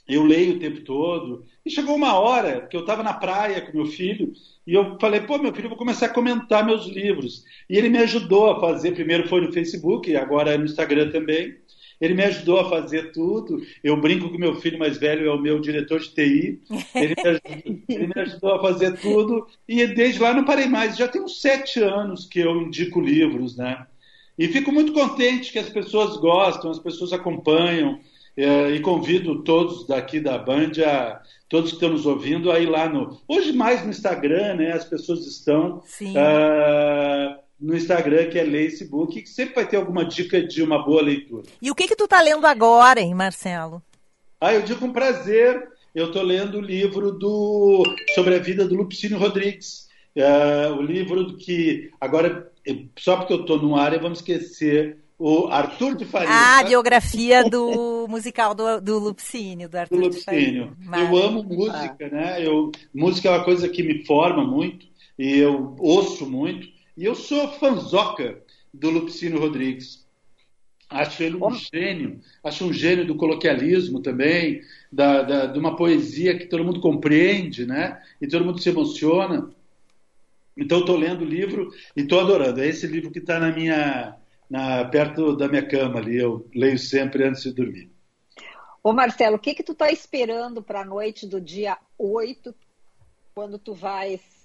[SPEAKER 13] eu leio o tempo todo. E chegou uma hora que eu estava na praia com meu filho e eu falei, pô, meu filho, eu vou começar a comentar meus livros. E ele me ajudou a fazer, primeiro foi no Facebook, agora é no Instagram também. Ele me ajudou a fazer tudo. Eu brinco que meu filho mais velho é o meu diretor de TI. Ele me, ajudou, (laughs) ele me ajudou a fazer tudo. E desde lá não parei mais. Já tem uns sete anos que eu indico livros, né? E fico muito contente que as pessoas gostam, as pessoas acompanham. É, e convido todos daqui da Band, a, todos que estão nos ouvindo, a ir lá no. Hoje mais no Instagram, né? As pessoas estão. Uh, no Instagram, que é Facebook, que sempre vai ter alguma dica de uma boa leitura.
[SPEAKER 2] E o que que tu está lendo agora, hein, Marcelo?
[SPEAKER 13] Ah, eu digo com prazer. Eu estou lendo o livro do sobre a vida do Lupicínio Rodrigues. Uh, o livro que agora, só porque eu estou numa área, vamos esquecer o Arthur de Faria.
[SPEAKER 2] Ah, a biografia do (laughs) musical do, do Lupicínio, do Arthur
[SPEAKER 13] do Lupicínio. Eu amo música, né? Eu, música é uma coisa que me forma muito e eu ouço muito. E eu sou fanzoca do Lupicínio Rodrigues. Acho ele um oh. gênio, acho um gênio do coloquialismo também, da, da, de uma poesia que todo mundo compreende, né? E todo mundo se emociona. Então, estou lendo o livro e estou adorando. É esse livro que está na minha, na, perto da minha cama ali. Eu leio sempre antes de dormir.
[SPEAKER 3] Ô Marcelo, o que que tu está esperando para a noite do dia 8, quando tu vais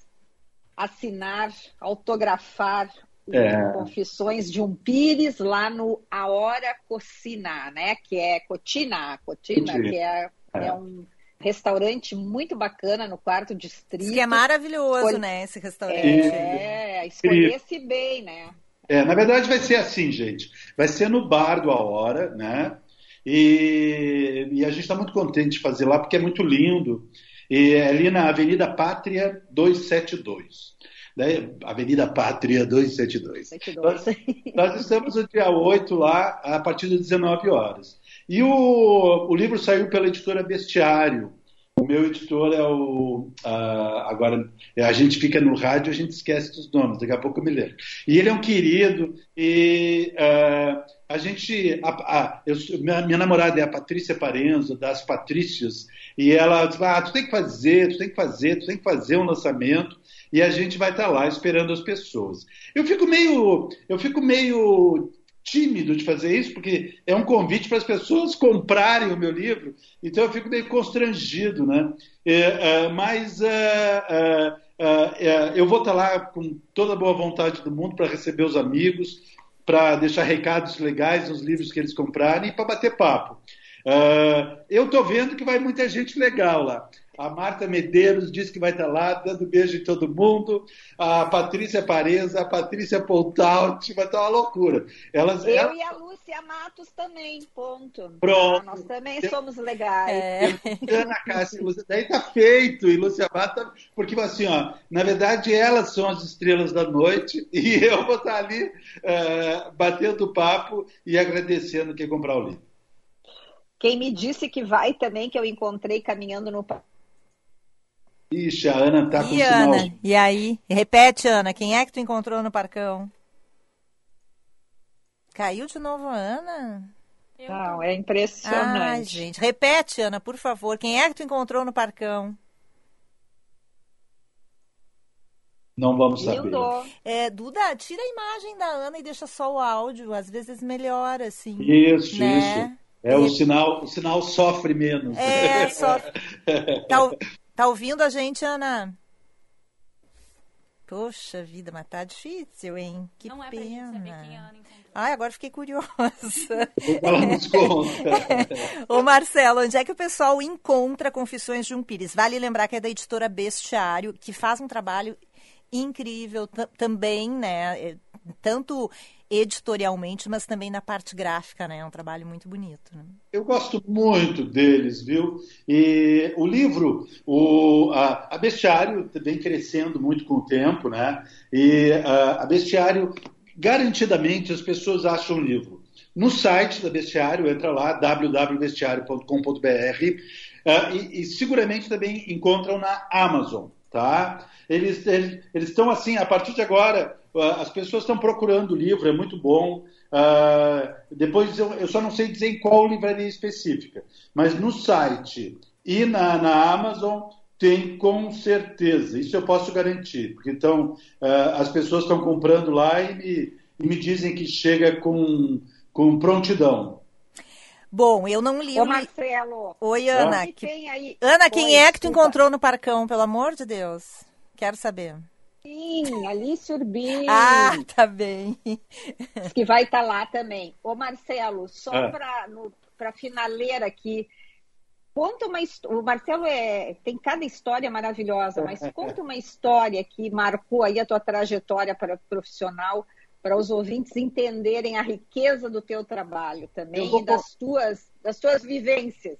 [SPEAKER 3] assinar, autografar é. Confissões de um Pires lá no A Hora Cocina, né? Que é Cotina, Cotina, que é, é. é um restaurante muito bacana no quarto distrito.
[SPEAKER 2] Que é maravilhoso, Escolhe... né, esse restaurante.
[SPEAKER 3] É, escolhesse bem, né?
[SPEAKER 13] É, na verdade vai ser assim, gente. Vai ser no bar do A Hora, né? E, e a gente está muito contente de fazer lá porque é muito lindo. E é ali na Avenida Pátria 272. Né? Avenida Pátria 272. Nós, nós, estamos no dia 8 lá, a partir das 19 horas. E o, o livro saiu pela editora Bestiário. O meu editor é o. Agora, a gente fica no rádio a gente esquece dos nomes, daqui a pouco eu me lembro. E ele é um querido, e uh, a gente. A, a, eu, minha, minha, namorada é a Patrícia Parenzo, das Patrícias, e ela diz: ah, tu tem que fazer, tu tem que fazer, tu tem que fazer um lançamento, e a gente vai estar lá esperando as pessoas. Eu fico meio. Eu fico meio tímido de fazer isso, porque é um convite para as pessoas comprarem o meu livro, então eu fico meio constrangido, né? É, é, mas é, é, é eu vou estar lá com toda a boa vontade do mundo para receber os amigos, para deixar recados legais nos livros que eles comprarem e para bater papo. Eu estou vendo que vai muita gente legal lá. A Marta Medeiros disse que vai estar lá dando beijo em todo mundo. A Patrícia Pareza, a Patrícia Pontaut, vai estar uma loucura.
[SPEAKER 3] Elas, Eu elas... e a Lúcia Matos também, ponto.
[SPEAKER 13] Pronto.
[SPEAKER 3] Ah, nós também somos legais.
[SPEAKER 13] É. Ana Cássia, Lúcia, daí tá feito. E Lúcia Matos, porque assim, ó, na verdade elas são as estrelas da noite (laughs) e eu vou estar ali uh, batendo papo e agradecendo quem comprar o livro.
[SPEAKER 3] Quem me disse que vai também, que eu encontrei caminhando no
[SPEAKER 13] Ixi, a Ana tá com
[SPEAKER 2] e
[SPEAKER 13] Ana,
[SPEAKER 2] sinal. E aí? Repete, Ana, quem é que tu encontrou no parcão? Caiu de novo a Ana?
[SPEAKER 3] Não, é impressionante.
[SPEAKER 2] Ai, gente. Repete, Ana, por favor. Quem é que tu encontrou no parcão?
[SPEAKER 13] Não vamos saber.
[SPEAKER 2] É, Duda, tira a imagem da Ana e deixa só o áudio. Às vezes melhora, assim.
[SPEAKER 13] Isso,
[SPEAKER 2] né?
[SPEAKER 13] isso. É, o sinal, o sinal sofre menos.
[SPEAKER 2] É, sofre. (laughs) Tá, tá ouvindo a gente, Ana? Poxa vida, mas tá difícil, hein? Que
[SPEAKER 4] Não é
[SPEAKER 2] pena.
[SPEAKER 4] pra gente saber quem a Ana encontrou.
[SPEAKER 2] Ai, agora fiquei curiosa.
[SPEAKER 13] Ela nos conta. (laughs)
[SPEAKER 2] Ô Marcelo, onde é que o pessoal encontra Confissões de um Pires? Vale lembrar que é da editora Bestiário, que faz um trabalho incrível também, né? É, tanto editorialmente, mas também na parte gráfica, né? É um trabalho muito bonito. Né?
[SPEAKER 13] Eu gosto muito deles, viu? E o livro, o, a, a Bestiário vem crescendo muito com o tempo, né? E a, a Bestiário, garantidamente, as pessoas acham o livro. No site da Bestiário, entra lá, www.bestiario.com.br, uh, e, e seguramente também encontram na Amazon, tá? Eles, eles, estão assim, a partir de agora, uh, as pessoas estão procurando o livro, é muito bom. Uh, depois eu, eu, só não sei dizer em qual livraria específica, mas no site e na, na Amazon tem com certeza, isso eu posso garantir, porque então uh, as pessoas estão comprando lá e me, e me dizem que chega com, com prontidão.
[SPEAKER 2] Bom, eu não li.
[SPEAKER 3] Ô, Marcelo.
[SPEAKER 2] Oi, Ana.
[SPEAKER 3] Ah. Que... Aí...
[SPEAKER 2] Ana, quem
[SPEAKER 3] Oi,
[SPEAKER 2] é que tu
[SPEAKER 3] desculpa.
[SPEAKER 2] encontrou no parcão, pelo amor de Deus? Quero saber.
[SPEAKER 3] Sim, Alice Urbim. (laughs)
[SPEAKER 2] Ah, tá bem.
[SPEAKER 3] Que vai estar tá lá também. Ô, Marcelo, só
[SPEAKER 13] Ah.
[SPEAKER 3] para finaleira aqui. Conta uma O Marcelo é, tem cada história maravilhosa, mas (laughs) conta uma história que marcou aí a tua trajetória para profissional, para os ouvintes entenderem a riqueza do teu trabalho também
[SPEAKER 13] vou
[SPEAKER 3] e das tuas, das tuas vivências.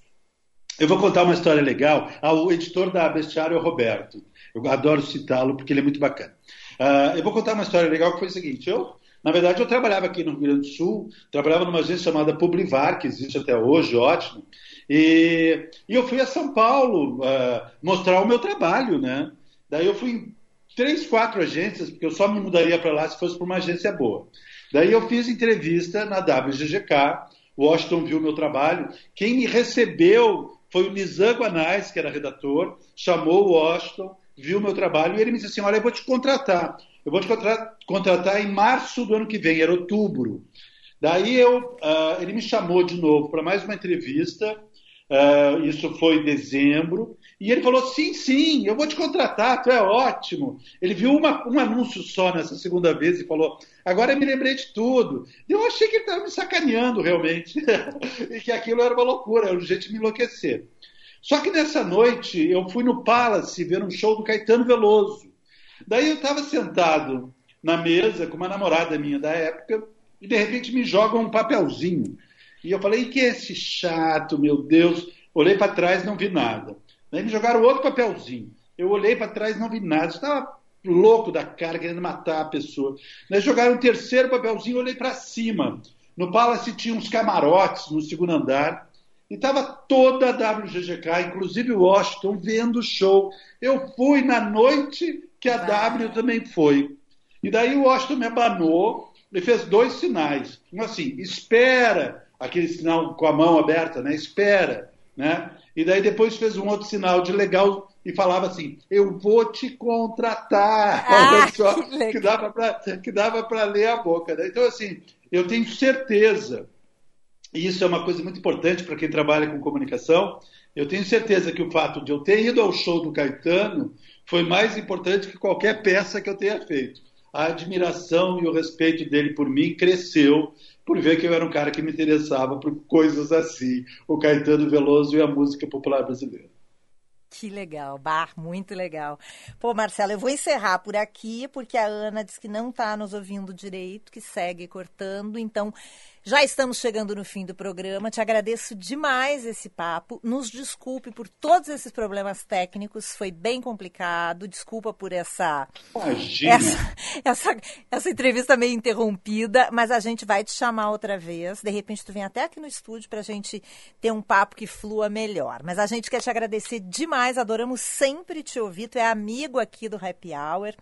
[SPEAKER 13] Eu vou contar uma história legal. Ah, o editor da Bestiário é o Roberto. Eu adoro citá-lo porque ele é muito bacana. Ah, eu vou contar uma história legal que foi o seguinte. Eu, na verdade, eu trabalhava aqui no Rio Grande do Sul, trabalhava numa agência chamada Publivar, que existe até hoje, ótimo. E, e eu fui a São Paulo ah, mostrar o meu trabalho, né? Daí eu fui três, quatro agências, porque eu só me mudaria para lá se fosse para uma agência boa. Daí eu fiz entrevista na WGGK, Washington viu meu trabalho. Quem me recebeu foi o Nizam Guanais, que era redator, chamou o Washington, viu meu trabalho e ele me disse assim: Olha, eu vou te contratar. Eu vou te contra contratar em março do ano que vem, era outubro. Daí eu, uh, ele me chamou de novo para mais uma entrevista. Uh, isso foi em dezembro. E ele falou: sim, sim, eu vou te contratar, tu é ótimo. Ele viu uma, um anúncio só nessa segunda vez e falou: agora eu me lembrei de tudo. Eu achei que ele estava me sacaneando realmente. (laughs) e que aquilo era uma loucura, era um jeito de me enlouquecer. Só que nessa noite eu fui no Palace ver um show do Caetano Veloso. Daí eu estava sentado na mesa com uma namorada minha da época e de repente me jogam um papelzinho. E eu falei: que é esse chato, meu Deus? Olhei para trás, não vi nada. Daí me jogaram outro papelzinho. Eu olhei para trás, não vi nada. Estava louco da cara, querendo matar a pessoa. Daí jogaram um terceiro papelzinho, olhei para cima. No Palace tinha uns camarotes no segundo andar. E estava toda a WGGK, inclusive o Washington, vendo o show. Eu fui na noite que a W também foi. E daí o Washington me abanou e fez dois sinais. Um assim, espera, aquele sinal com a mão aberta, né? Espera, né? E daí depois fez um outro sinal de legal e falava assim: Eu vou te contratar.
[SPEAKER 2] Ah, (laughs)
[SPEAKER 13] Olha só,
[SPEAKER 2] que
[SPEAKER 13] que dava pra- que dava para ler a boca. né? Então, assim, eu tenho certeza, e isso é uma coisa muito importante para quem trabalha com comunicação, eu tenho certeza que o fato de eu ter ido ao show do Caetano foi mais importante que qualquer peça que eu tenha feito. A admiração e o respeito dele por mim cresceu por ver que eu era um cara que me interessava por coisas assim, o Caetano Veloso e a música popular brasileira.
[SPEAKER 2] Que legal, Bar, muito legal. Pô, Marcelo, eu vou encerrar por aqui, porque a Ana disse que não está nos ouvindo direito, que segue cortando. Então, Já estamos chegando no fim do programa. Te agradeço demais esse papo. Nos desculpe por todos esses problemas técnicos. Foi bem complicado. Desculpa por essa essa, (laughs) essa, essa entrevista meio interrompida, mas a gente vai te chamar outra vez. De repente tu vem até aqui no estúdio para a gente ter um papo que flua melhor. Mas a gente quer te agradecer demais. Adoramos sempre te ouvir. Tu é amigo aqui do Happy Hour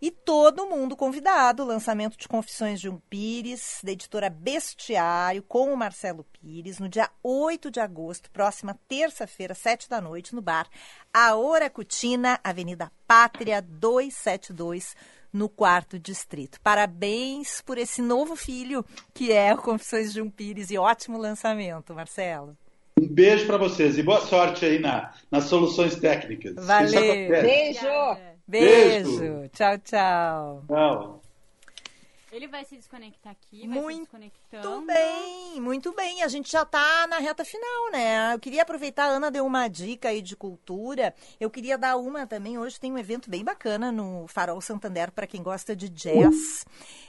[SPEAKER 2] e todo mundo convidado. Lançamento de Confissões de um Pires da editora Best Vestiário com o Marcelo Pires no dia 8 de agosto, próxima terça-feira, 7 da noite, no bar A Oracutina, Avenida Pátria 272, no quarto distrito. Parabéns por esse novo filho que é o Confissões de um Pires e ótimo lançamento, Marcelo.
[SPEAKER 13] Um beijo para vocês e boa sorte aí na, nas soluções técnicas.
[SPEAKER 2] Valeu.
[SPEAKER 3] Beijo.
[SPEAKER 2] Beijo. Beijo. Tchau, tchau.
[SPEAKER 13] Tchau.
[SPEAKER 4] Ele vai se desconectar aqui, vai
[SPEAKER 2] muito
[SPEAKER 4] se desconectando.
[SPEAKER 2] bem, muito bem. A gente já está na reta final, né? Eu queria aproveitar, a Ana deu uma dica aí de cultura. Eu queria dar uma também. Hoje tem um evento bem bacana no Farol Santander para quem gosta de jazz.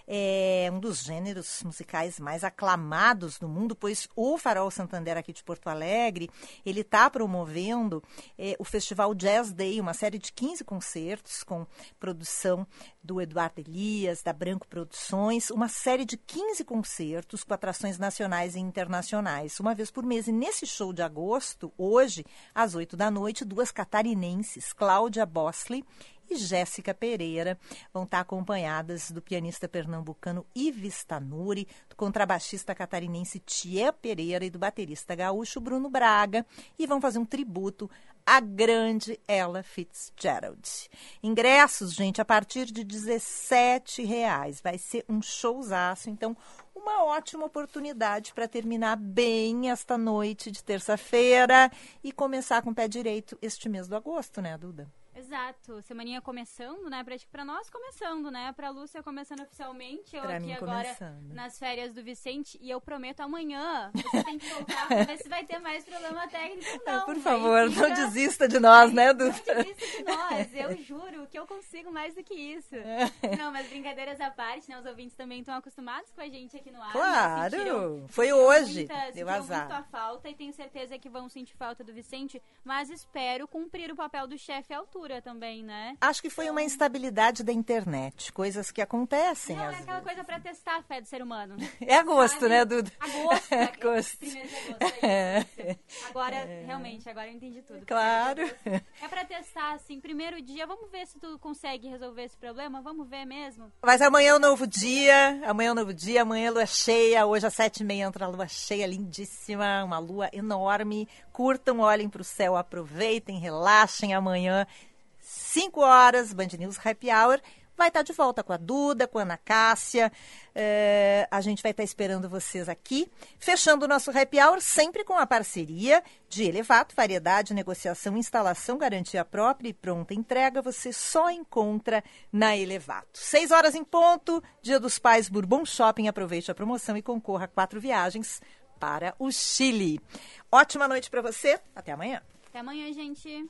[SPEAKER 2] É um dos gêneros musicais mais aclamados do mundo, pois o Farol Santander aqui de Porto Alegre, ele está promovendo é, o Festival Jazz Day, uma série de 15 concertos com produção do Eduardo Elias, da Branco Produções, uma série de 15 concertos com atrações nacionais e internacionais, uma vez por mês. E nesse show de agosto, hoje, às 8 da noite, duas catarinenses, Cláudia Bosley e Jéssica Pereira vão estar acompanhadas do pianista pernambucano Ives Tanuri, do contrabaixista catarinense Tia Pereira e do baterista gaúcho Bruno Braga e vão fazer um tributo à grande Ella Fitzgerald. Ingressos, gente, a partir de R$ reais. Vai ser um showzaço, então uma ótima oportunidade para terminar bem esta noite de terça-feira e começar com o pé direito este mês do agosto, né, Duda?
[SPEAKER 4] Exato. Semaninha começando, né? Pra, pra nós começando, né? Pra Lúcia começando oficialmente. Eu
[SPEAKER 2] Pra
[SPEAKER 4] aqui agora
[SPEAKER 2] começando.
[SPEAKER 4] nas férias do Vicente. E eu prometo amanhã. Você tem que voltar pra ver se vai ter mais problema técnico. Não,
[SPEAKER 2] Por favor, não
[SPEAKER 4] fica-
[SPEAKER 2] desista de nós, né, Duda?
[SPEAKER 4] Não desista de nós. Eu (laughs) juro que eu consigo mais do que isso. (laughs) Não, mas brincadeiras à parte, né? Os ouvintes também estão acostumados com a gente aqui no ar.
[SPEAKER 2] Claro.
[SPEAKER 4] né? Sentiram-
[SPEAKER 2] Foi hoje.
[SPEAKER 4] muita-
[SPEAKER 2] Deu azar.
[SPEAKER 4] muito a falta e tenho certeza que vão sentir falta do Vicente. Mas espero cumprir o papel do chefe à altura também, né?
[SPEAKER 2] Acho que foi uma instabilidade da internet, coisas que acontecem
[SPEAKER 4] Não, é aquela coisa pra testar a fé do ser humano. (laughs)
[SPEAKER 2] É agosto,
[SPEAKER 4] Sabe? (laughs)
[SPEAKER 2] né, Duda?
[SPEAKER 4] Agosto.
[SPEAKER 2] É
[SPEAKER 4] é
[SPEAKER 2] agosto.
[SPEAKER 4] Primeiro de agosto, é isso. (laughs) Agora, realmente, agora eu entendi tudo.
[SPEAKER 2] Claro.
[SPEAKER 4] É pra testar, assim, primeiro dia, vamos ver se tu consegue resolver esse problema? Vamos ver mesmo?
[SPEAKER 2] Mas amanhã é um novo dia, amanhã é um novo dia, amanhã é lua cheia, hoje às sete e meia entra a lua cheia, lindíssima, uma lua enorme. Curtam, olhem para o céu, aproveitem, relaxem amanhã, 5 horas, Band News Happy Hour. Vai estar de volta com a Duda, com a Ana Cássia. É, a gente vai estar esperando vocês aqui. Fechando o nosso Happy Hour, sempre com a parceria de Elevato, variedade, negociação, instalação, garantia própria e pronta entrega. Você só encontra na Elevato. Seis horas em ponto, Dia dos Pais Bourbon Shopping. Aproveite a promoção e concorra a quatro viagens para o Chile. Ótima noite para você. Até amanhã.
[SPEAKER 4] Até amanhã, gente.